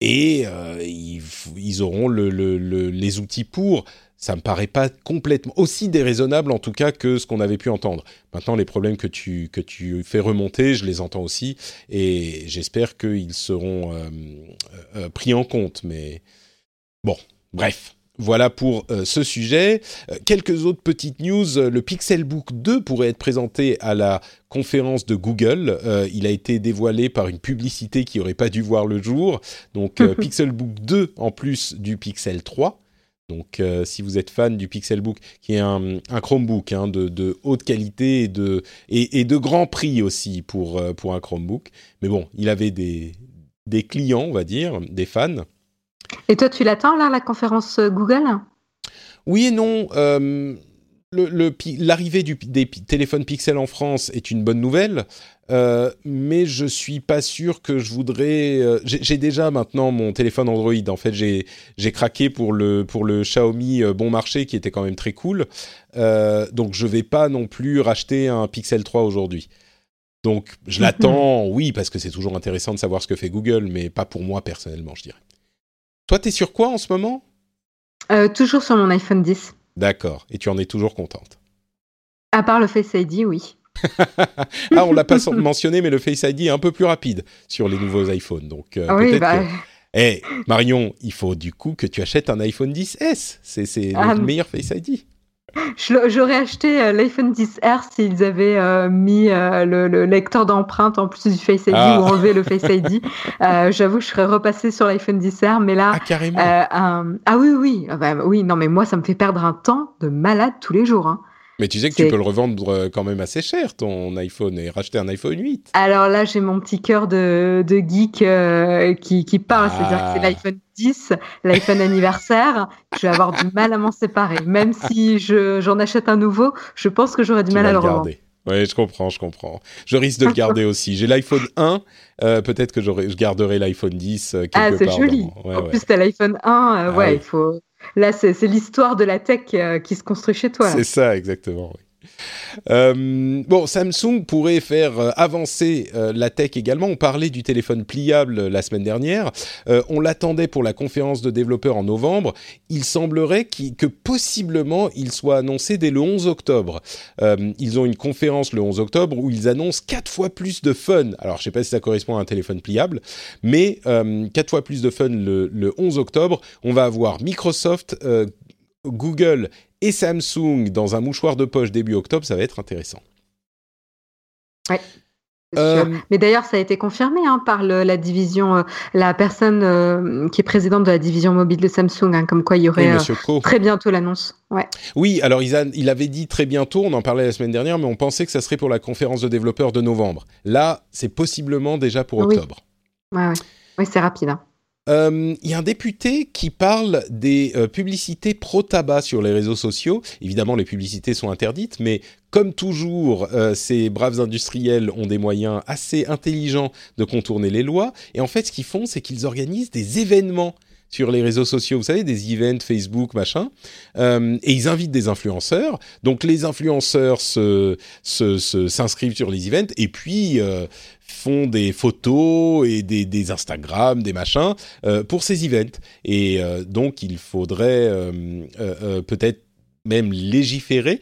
Et ils, auront les outils pour ça me paraît pas complètement aussi déraisonnable en tout cas que ce qu'on avait pu entendre. Maintenant, les problèmes que tu que fais remonter, je les entends aussi et j'espère qu'ils seront euh, euh, pris en compte. Mais bon, bref. Voilà pour euh, ce sujet. quelques autres petites news. Le Pixelbook 2 pourrait être présenté à la conférence de Google. il a été dévoilé par une publicité qui aurait pas dû voir le jour. Donc Pixelbook 2 en plus du Pixel 3. Donc, euh, si vous êtes fan du Pixelbook, qui est un, Chromebook hein, de, haute qualité et de, et, de grand prix aussi pour, euh, pour un Chromebook. Mais bon, il avait des, des clients, on va dire, des fans. Et toi, tu l'attends là, la conférence euh, Google? Oui et non l'arrivée des téléphones Pixel en France est une bonne nouvelle, euh, mais je suis pas sûr que je voudrais. Euh, j'ai déjà maintenant mon téléphone Android. En fait, j'ai craqué pour le pour le Xiaomi euh, bon marché qui était quand même très cool. donc je vais pas non plus racheter un Pixel 3 aujourd'hui. Donc je l'attends, oui, parce que c'est toujours intéressant de savoir ce que fait Google, mais pas pour moi personnellement, je dirais. Toi, tu es sur quoi en ce moment? Toujours sur mon iPhone 10. D'accord. Et tu en es toujours contente? À part le Face ID, oui. ah, on l'a pas mentionné, mais le Face ID est un peu plus rapide sur les nouveaux iPhones. Donc, euh, oui, bah... Eh, Marion, il faut du coup que tu achètes un iPhone 10S. C'est le ah, meilleur Face ID. J'aurais acheté euh, l'iPhone 10R s'ils avaient euh, mis euh, le, lecteur d'empreinte en plus du Face ID ah. ou enlevé le Face ID. J'avoue, je serais repassé sur l'iPhone 10R, mais là, ah, carrément. ah oui, oui, ah, bah, oui. Non, mais moi, ça me fait perdre un temps de malade tous les jours. Hein. Mais tu sais que tu peux le revendre euh, quand même assez cher, ton iPhone, et racheter un iPhone 8. Alors là, j'ai mon petit cœur de, de geek euh, qui, qui parle. C'est-à-dire que c'est ah. l'iPhone 10, l'iPhone anniversaire. Je vais avoir du mal à m'en séparer. Même si j'en achète un nouveau, je pense que j'aurai du mal à le revendre. Oui, je comprends, je comprends. Je risque de le garder aussi. J'ai l'iPhone 1, euh, peut-être que je garderai l'iPhone 10 quelque ah, part. Ah, c'est joli. en plus, tu as l'iPhone 1, ah ouais, il faut Là, c'est l'histoire de la tech euh, qui se construit chez toi. C'est ça, exactement. Euh, bon, Samsung pourrait faire euh, avancer la tech également. On parlait du téléphone pliable la semaine dernière. on l'attendait pour la conférence de développeurs en novembre. Il semblerait que possiblement il soit annoncé dès le 11 octobre. ils ont une conférence le 11 octobre où ils annoncent quatre fois plus de fun. Alors, je ne sais pas si ça correspond à un téléphone pliable, mais quatre fois plus de fun le, le 11 octobre. On va avoir Microsoft, Google et Samsung dans un mouchoir de poche début octobre, ça va être intéressant. Ouais. Euh, Mais d'ailleurs, ça a été confirmé hein, par la division, euh, la personne euh, qui est présidente de la division mobile de Samsung, hein, comme quoi il y aurait très bientôt l'annonce. Ouais. Oui, alors il, il, avait dit très bientôt, on en parlait la semaine dernière, mais on pensait que ça serait pour la conférence de développeurs de novembre. Là, c'est possiblement déjà pour octobre. Oui, ouais, ouais. c'est rapide. Hein. Euh, il y a un député qui parle des euh, publicités pro-tabac sur les réseaux sociaux. Évidemment, les publicités sont interdites, mais comme toujours, euh, ces braves industriels ont des moyens assez intelligents de contourner les lois. Et en fait, ce qu'ils font, c'est qu'ils organisent des événements sur les réseaux sociaux, vous savez, des events Facebook, machin, et ils invitent des influenceurs. Donc les influenceurs se, s'inscrivent sur les events et puis font des photos et des, des Instagram, des machins euh, pour ces events. Et euh, donc, il faudrait euh, peut-être même légiférer.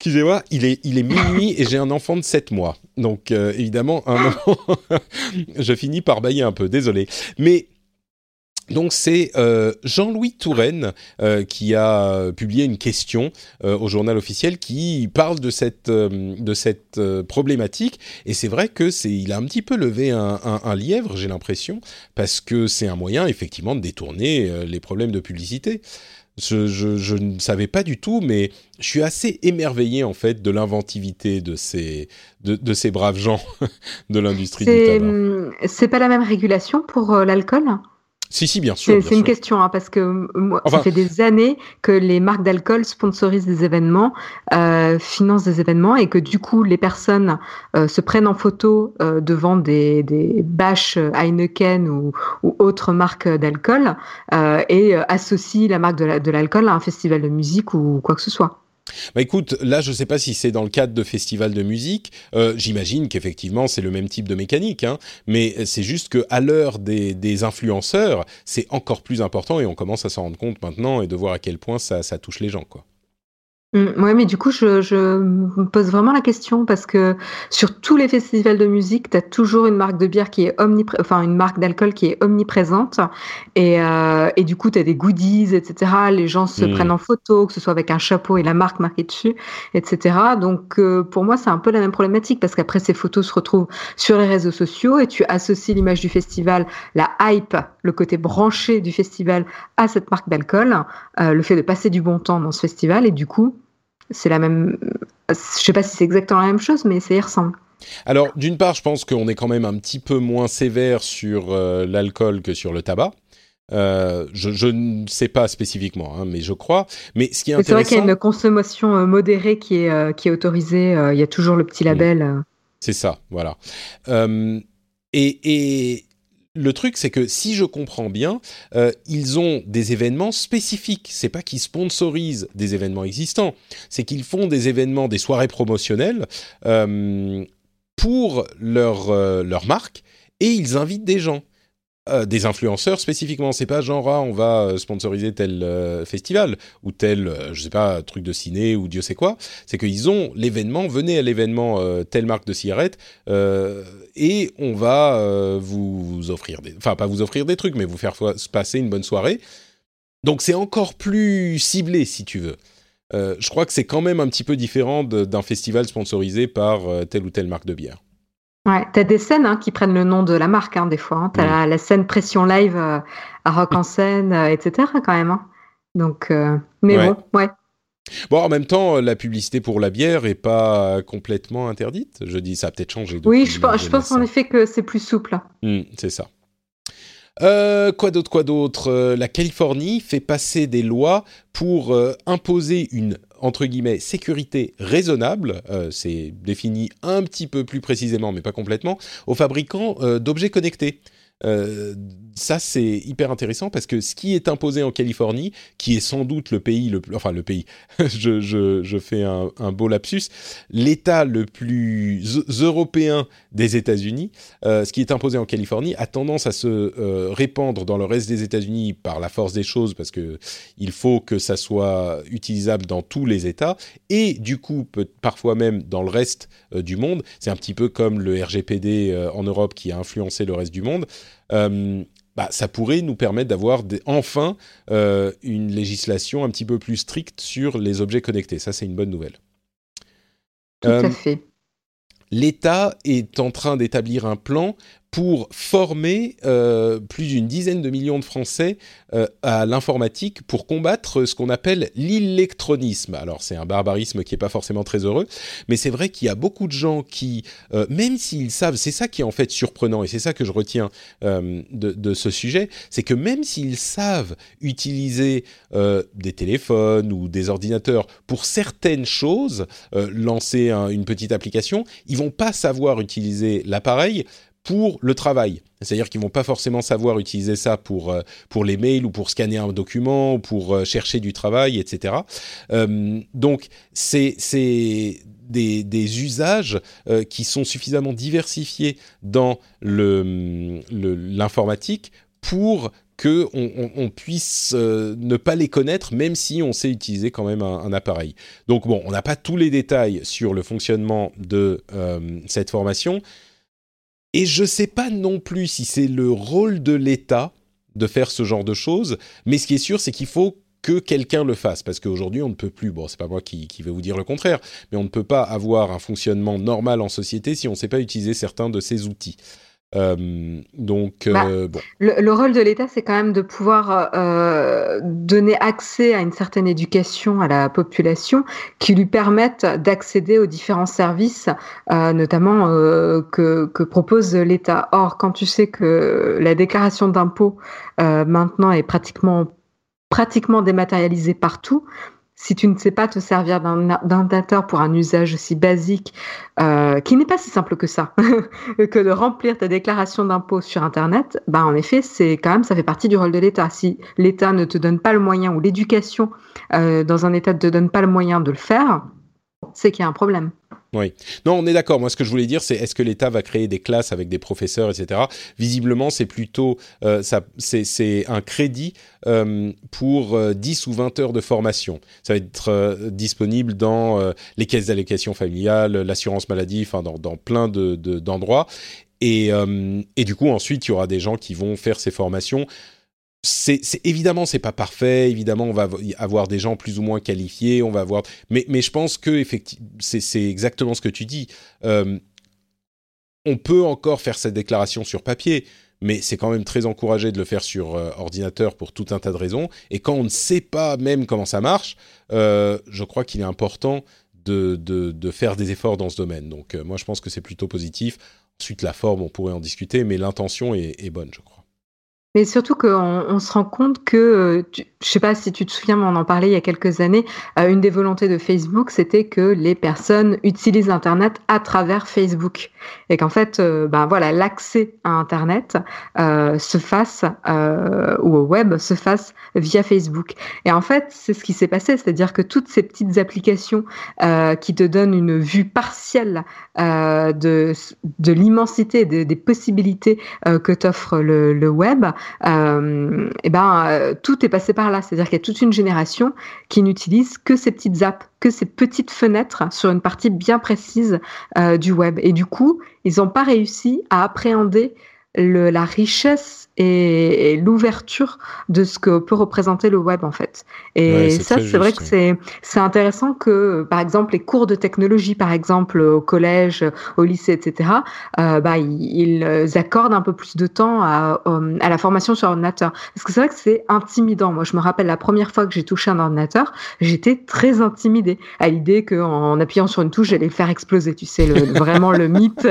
Excusez-moi, il est, il est minuit et j'ai un enfant de 7 mois. Donc, évidemment, un je finis par bailler un peu, désolé. Mais donc c'est euh, Jean-Louis Touraine euh, qui a publié une question euh, au journal officiel qui parle de cette de cette problématique et c'est vrai que c'est il a un petit peu levé un, un, lièvre j'ai l'impression parce que c'est un moyen effectivement de détourner les problèmes de publicité. Je, je, je, ne savais pas du tout, mais je suis assez émerveillé en fait de l'inventivité de ces de, de, ces braves gens de l'industrie du tabac. Hum, c'est pas la même régulation pour l'alcool? Si, si, bien sûr. C'est une question, hein, parce que moi, ça fait des années que les marques d'alcool sponsorisent des événements, euh, financent des événements, et que du coup, les personnes euh, se prennent en photo euh, devant des, des bâches Heineken ou, ou autres marques d'alcool, euh, et associent la marque de l'alcool à un festival de musique ou quoi que ce soit. Bah écoute, là je ne sais pas si c'est dans le cadre de festivals de musique. Euh, J'imagine qu'effectivement c'est le même type de mécanique, hein, mais c'est juste que à l'heure des, des, influenceurs, c'est encore plus important et on commence à s'en rendre compte maintenant et de voir à quel point ça, ça touche les gens, quoi. Mm, oui, mais du coup, je, je, me pose vraiment la question parce que sur tous les festivals de musique, tu as toujours une marque de bière qui est omniprésente, enfin une marque d'alcool qui est omniprésente. Et, euh, et du coup, tu as des goodies, etc. Les gens se mm. prennent en photo, que ce soit avec un chapeau et la marque marquée dessus, etc. Donc, euh, pour moi, c'est un peu la même problématique parce qu'après, ces photos se retrouvent sur les réseaux sociaux et tu associes l'image du festival, la hype, le côté branché du festival à cette marque d'alcool, euh, le fait de passer du bon temps dans ce festival et du coup, c'est la même. Je sais pas si c'est exactement la même chose, mais ça y ressemble. Alors, d'une part, je pense qu'on est quand même un petit peu moins sévère sur euh, l'alcool que sur le tabac. Euh, je, ne sais pas spécifiquement, hein, mais je crois. Mais ce qui est intéressant, c'est vrai qu'il y a une consommation euh, modérée qui est qui est autorisée. il y a toujours le petit mm. label. C'est ça, voilà. et, et le truc, c'est que si je comprends bien, euh, ils ont des événements spécifiques. C'est pas qu'ils sponsorisent des événements existants, c'est qu'ils font des événements, des soirées promotionnelles euh, pour leur, euh, leur marque et ils invitent des gens. Euh, des influenceurs spécifiquement. C'est pas genre ah, on va euh, sponsoriser tel euh, festival ou tel je sais pas truc de ciné ou Dieu sait quoi. C'est qu'ils ont l'événement, venez à l'événement telle marque de cigarette et on va vous, offrir des, enfin pas vous offrir des trucs, mais vous faire passer une bonne soirée. Donc c'est encore plus ciblé si tu veux. je crois que c'est quand même un petit peu différent d'un festival sponsorisé par telle ou telle marque de bière. Ouais, t'as des scènes hein, qui prennent le nom de la marque hein, des fois. Hein. T'as la, scène pression live euh, à Rock en scène, euh, etc. quand même. Hein. Donc, euh, mais bon, ouais. Bon, en même temps, la publicité pour la bière est pas complètement interdite. Je dis, ça a peut-être changé. Oui, je, pense, je pense en effet que c'est plus souple. Mmh, c'est ça. Quoi d'autre, quoi d'autre La Californie fait passer des lois pour imposer une entre guillemets sécurité raisonnable, euh, c'est défini un petit peu plus précisément mais pas complètement, aux fabricants euh, d'objets connectés. Euh, ça, c'est hyper intéressant parce que ce qui est imposé en Californie, qui est sans doute le pays enfin le pays, je, fais un, beau lapsus, l'État le plus européen des États-Unis, euh, ce qui est imposé en Californie a tendance à se euh, répandre dans le reste des États-Unis par la force des choses parce que il faut que ça soit utilisable dans tous les États et du coup peut, parfois même dans le reste du monde. C'est un petit peu comme le RGPD en Europe qui a influencé le reste du monde. Euh, bah, ça pourrait nous permettre d'avoir enfin euh, une législation un petit peu plus stricte sur les objets connectés. Ça, c'est une bonne nouvelle. Tout à fait. L'État est en train d'établir un plan pour former euh, plus d'une dizaine de millions de Français euh, à l'informatique pour combattre ce qu'on appelle l'électronisme. Alors c'est un barbarisme qui n'est pas forcément très heureux, mais c'est vrai qu'il y a beaucoup de gens qui, euh, même s'ils savent, c'est ça qui est en fait surprenant et c'est ça que je retiens de, ce sujet, c'est que même s'ils savent utiliser des téléphones ou des ordinateurs pour certaines choses, lancer une petite application, ils vont pas savoir utiliser l'appareil pour le travail. C'est-à-dire qu'ils vont pas forcément savoir utiliser ça pour euh, pour les mails ou pour scanner un document ou pour euh, chercher du travail, etc. Euh, donc c'est des, des, usages qui sont suffisamment diversifiés dans le l'informatique pour que on, puisse ne pas les connaître, même si on sait utiliser quand même un appareil. Donc bon, on n'a pas tous les détails sur le fonctionnement de cette formation, et je ne sais pas non plus si c'est le rôle de l'État de faire ce genre de choses, mais ce qui est sûr, c'est qu'il faut que quelqu'un le fasse, parce qu'aujourd'hui, on ne peut plus, bon, c'est pas moi qui, qui, vais vous dire le contraire, mais on ne peut pas avoir un fonctionnement normal en société si on ne sait pas utiliser certains de ces outils. Euh, donc, bah, euh, bon. Le, rôle de l'État, c'est quand même de pouvoir euh, donner accès à une certaine éducation à la population qui lui permette d'accéder aux différents services, notamment que, que, propose l'État. Or, quand tu sais que la déclaration d'impôt maintenant est pratiquement pratiquement dématérialisée partout, si tu ne sais pas te servir d'un ordinateur pour un usage aussi basique, euh, qui n'est pas si simple que ça, que de remplir ta déclaration d'impôt sur Internet, bah en effet, c'est quand même, ça fait partie du rôle de l'État. Si l'État ne te donne pas le moyen ou l'éducation euh, dans un État ne te donne pas le moyen de le faire, c'est qu'il y a un problème. Oui. Non, on est d'accord. Moi, ce que je voulais dire, c'est est-ce que l'État va créer des classes avec des professeurs, etc. Visiblement, c'est plutôt euh, ça, c'est un crédit euh, pour 10 euh, ou 20 heures de formation. Ça va être disponible dans les caisses d'allocation familiale, l'assurance maladie, enfin dans, plein de d'endroits. et, et du coup, ensuite, il y aura des gens qui vont faire ces formations c'est évidemment c'est pas parfait. Évidemment on va avoir des gens plus ou moins qualifiés. On va avoir mais je pense que c'est exactement ce que tu dis. Euh, on peut encore faire cette déclaration sur papier mais c'est quand même très encouragé de le faire sur euh, ordinateur pour tout un tas de raisons. Et quand on ne sait pas même comment ça marche euh, je crois qu'il est important de, de, faire des efforts dans ce domaine. Donc moi je pense que c'est plutôt positif. Ensuite la forme on pourrait en discuter mais l'intention est bonne je crois mais surtout qu'on on se rend compte que, euh, je je sais pas si tu te souviens, mais on en parlait il y a quelques années, euh, une des volontés de Facebook, c'était que les personnes utilisent Internet à travers Facebook. Et qu'en fait, euh, ben voilà, l'accès à Internet se fasse, ou au web, se fasse via Facebook. Et en fait, c'est ce qui s'est passé, c'est-à-dire que toutes ces petites applications qui te donnent une vue partielle de, l'immensité des possibilités que t'offre le, le web, euh, et ben euh, tout est passé par là. C'est-à-dire qu'il y a toute une génération qui n'utilise que ces petites apps, que ces petites fenêtres sur une partie bien précise euh, du web. Et du coup, ils n'ont pas réussi à appréhender le, la richesse et, l'ouverture de ce que peut représenter le web en fait. Et ça, c'est vrai que c'est c'est intéressant que, par exemple, les cours de technologie, par exemple, au collège, au lycée, etc., euh, bah, ils, accordent un peu plus de temps à, euh, à la formation sur ordinateur. Parce que c'est vrai que c'est intimidant. Moi, je me rappelle la première fois que j'ai touché un ordinateur, j'étais très intimidée à l'idée qu'en appuyant sur une touche, j'allais le faire exploser. Tu sais, le, vraiment le mythe.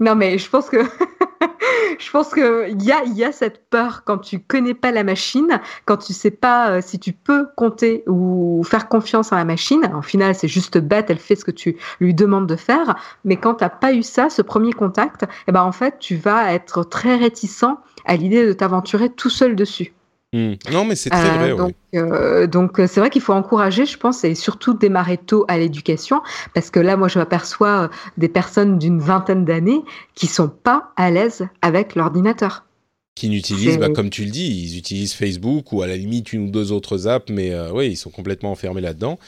Non, mais je pense que je pense qu'il y a, y a cette peur quand tu connais pas la machine, quand tu sais pas euh, si tu peux compter ou faire confiance à la machine. En final, c'est juste bête, elle fait ce que tu lui demandes de faire. Mais quand t'as pas eu ça, ce premier contact, eh ben en fait, tu vas être très réticent à l'idée de t'aventurer tout seul dessus. Hmm. Non, mais c'est très vrai. Euh, donc, euh, donc euh, c'est vrai qu'il faut encourager, je pense, et surtout démarrer tôt à l'éducation, parce que là, moi, je m'aperçois des personnes d'une vingtaine d'années qui sont pas à l'aise avec l'ordinateur. Qui n'utilisent, bah, comme tu le dis, ils utilisent Facebook ou à la limite une ou deux autres apps, mais oui, ils sont complètement enfermés là-dedans.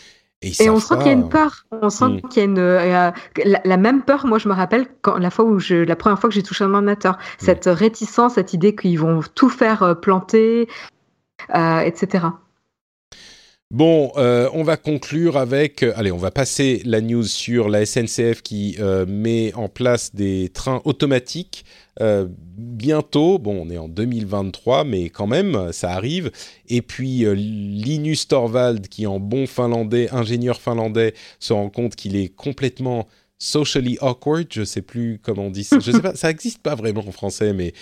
Et, on sent qu'il y a une peur. On sent hmm. qu'il y a une la, même peur. Moi, je me rappelle quand la fois où je, la première fois que j'ai touché un ordinateur, hmm. cette réticence, cette idée qu'ils vont tout faire planter, etc. Bon, euh, on va conclure avec. Euh, allez, on va passer la news sur la SNCF qui met en place des trains automatiques bientôt. Bon, on est en 2023, mais quand même, ça arrive. Et puis Linus Torvald, qui en bon finlandais, ingénieur finlandais, se rend compte qu'il est complètement socially awkward, je sais plus comment on dit ça, je sais pas, ça existe pas vraiment en français, mais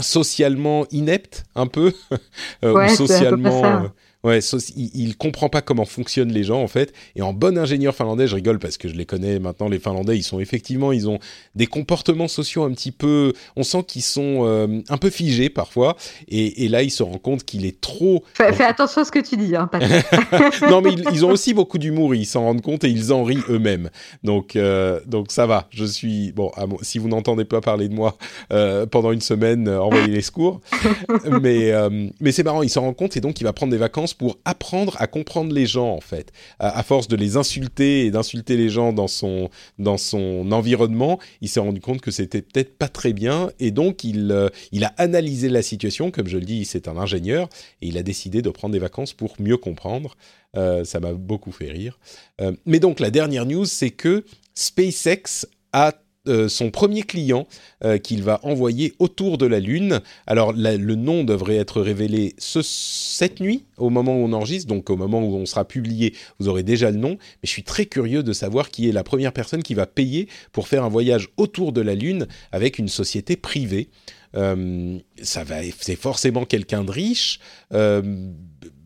socialement inepte un peu, euh, ouais, ou socialement Ouais, il, il, comprend pas comment fonctionnent les gens en fait. Et en bon ingénieur finlandais, je rigole parce que je les connais maintenant. Les Finlandais, ils sont effectivement, ils ont des comportements sociaux un petit peu. On sent qu'ils sont euh, un peu figés parfois. Et, et, là, il se rend compte qu'il est trop. Fais, attention à ce que tu dis, hein, Non, mais ils, ont aussi beaucoup d'humour. Ils s'en rendent compte et ils en rient eux-mêmes. Donc, euh, donc ça va. Je suis bon. si vous n'entendez pas parler de moi euh, pendant une semaine, envoyez les secours. mais mais c'est marrant. Il s'en rend compte et donc il va prendre des vacances pour apprendre à comprendre les gens en fait. À, force de les insulter et d'insulter les gens dans son dans son environnement, il s'est rendu compte que c'était peut-être pas très bien et donc il euh, il a analysé la situation. Comme je le dis, c'est un ingénieur et il a décidé de prendre des vacances pour mieux comprendre. Euh, ça m'a beaucoup fait rire. Euh, mais donc la dernière news, c'est que SpaceX a euh, son premier client euh, qu'il va envoyer autour de la Lune. Alors le nom devrait être révélé cette nuit, au moment où on enregistre, donc au moment où on sera publié, vous aurez déjà le nom. Mais je suis très curieux de savoir qui est la première personne qui va payer pour faire un voyage autour de la Lune avec une société privée. Euh, ça va, c'est forcément quelqu'un de riche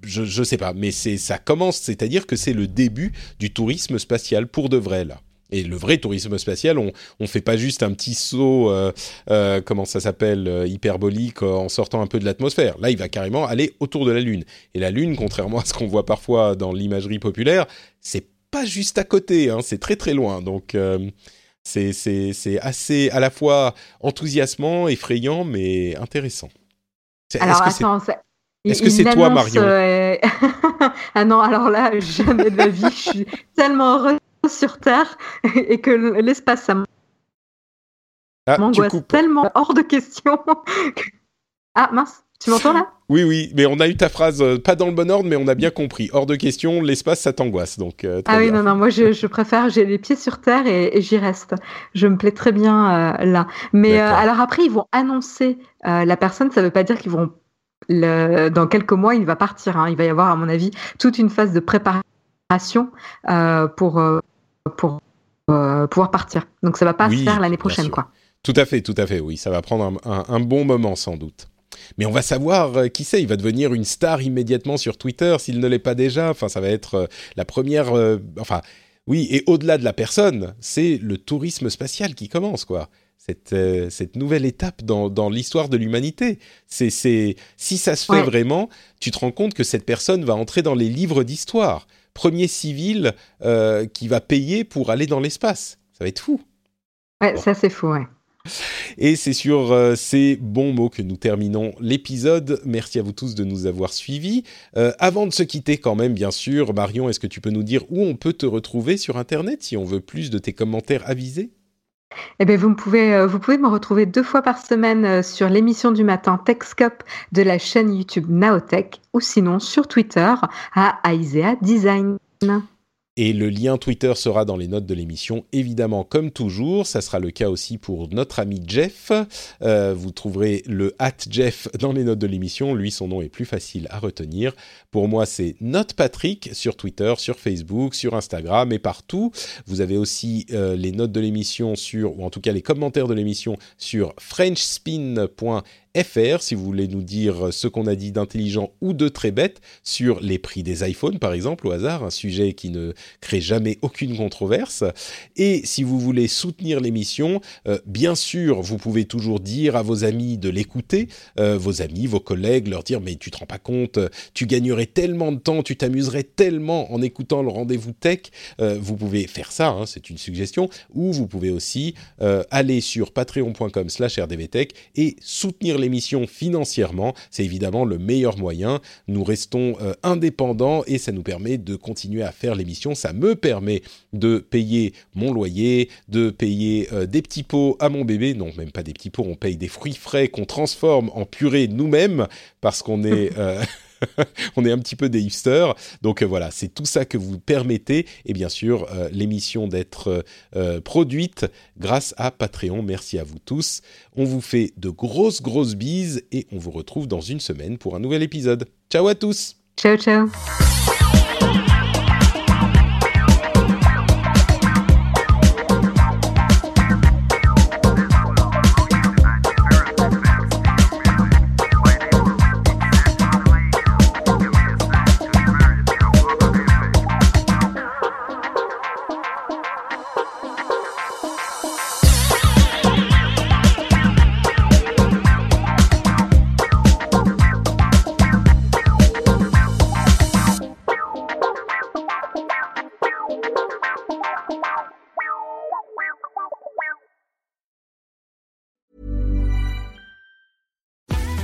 je, je sais pas, mais ça commence, c'est-à-dire que c'est le début du tourisme spatial pour de vrai là. Et le vrai tourisme spatial, on on fait pas juste un petit saut, euh, euh, comment ça s'appelle, euh, hyperbolique en sortant un peu de l'atmosphère. Là, il va carrément aller autour de la Lune. Et la Lune, contrairement à ce qu'on voit parfois dans l'imagerie populaire, c'est pas juste à côté, hein, c'est très très loin. Donc euh, c'est c'est c'est assez à la fois enthousiasmant, effrayant, mais intéressant. C'est- Alors Est-ce que c'est attends, ça- est-ce que c'est toi, Marion? euh, Ah non, alors là, jamais de la vie, je suis tellement heureuse sur Terre et que l'espace, ça Ah, m'angoisse tellement hors de question. que- Ah mince, tu m'entends là? Oui, oui, mais on a eu ta phrase, euh, pas dans le bon ordre, mais on a bien compris. Hors de question, l'espace, ça t'angoisse. Donc, euh, Ah oui, bien. non, non, moi je, je préfère, j'ai les pieds sur terre et, et j'y reste. Je me plais très bien euh, là. Mais alors après, ils vont annoncer la personne, ça veut pas dire qu'ils vont. Le, dans quelques mois, il va partir. hein. Il va y avoir, à mon avis, toute une phase de préparation pour, pour euh, pouvoir partir. Donc ça va pas Oui, se faire l'année prochaine, quoi. Tout à fait, tout à fait, oui. Ça va prendre un, un- un bon moment, sans doute. Mais on va savoir euh, qui c'est. Il va devenir une star immédiatement sur Twitter, s'il ne l'est pas déjà. Enfin, ça va être euh, la première. euh, enfin, oui, et au-delà de la personne, c'est le tourisme spatial qui commence, quoi. Cette, cette nouvelle étape dans, dans l'histoire de l'humanité. C'est, c'est, si ça se fait Ouais. vraiment, tu te rends compte que cette personne va entrer dans les livres d'histoire. Premier civil euh, qui va payer pour aller dans l'espace. Ça va être fou. Ouais, Bon. ça c'est faux, ouais. Et c'est sur euh, ces bons mots que nous terminons l'épisode. Merci à vous tous de nous avoir suivis. Euh, avant de se quitter quand même, bien sûr, Marion, est-ce que tu peux nous dire où on peut te retrouver sur Internet si on veut plus de tes commentaires avisés? Eh bien, vous, pouvez, euh, vous pouvez me retrouver deux fois par semaine euh, sur l'émission du matin TechScope de la chaîne YouTube Naotech ou sinon sur Twitter à Aisea Design. Et le lien Twitter sera dans les notes de l'émission, évidemment, comme toujours. Ça sera le cas aussi pour notre ami Jeff. Euh, vous trouverez le at Jeff dans les notes de l'émission. Lui, son nom est plus facile à retenir. Pour moi, c'est NotePatrick sur Twitter, sur Facebook, sur Instagram et partout. Vous avez aussi euh, les notes de l'émission sur, ou en tout cas les commentaires de l'émission sur frenchspin.fr si vous voulez nous dire ce qu'on a dit d'intelligent ou de très bête sur les prix des iPhones, par exemple, au hasard, un sujet qui ne crée jamais aucune controverse. Et si vous voulez soutenir l'émission, euh, bien sûr, vous pouvez toujours dire à vos amis de l'écouter, euh, vos amis, vos collègues, leur dire mais tu te rends pas compte, tu gagnerais tellement de temps, tu t'amuserais tellement en écoutant le rendez-vous tech. Euh, vous pouvez faire ça, hein, c'est une suggestion, ou vous pouvez aussi aller sur patreon.com/slash rdvtech et soutenir l'émission financièrement. C'est évidemment le meilleur moyen. Nous restons euh, indépendants et ça nous permet de continuer à faire l'émission. Ça me permet de payer mon loyer, de payer euh, des petits pots à mon bébé. Non, même pas des petits pots, on paye des fruits frais qu'on transforme en purée nous-mêmes parce qu'on est... on est un petit peu des hipsters. Donc euh, voilà, c'est tout ça que vous permettez. Et bien sûr, euh, l'émission d'être euh, produite grâce à Patreon. Merci à vous tous. On vous fait de grosses, grosses bises et on vous retrouve dans une semaine pour un nouvel épisode. Ciao à tous Ciao, ciao.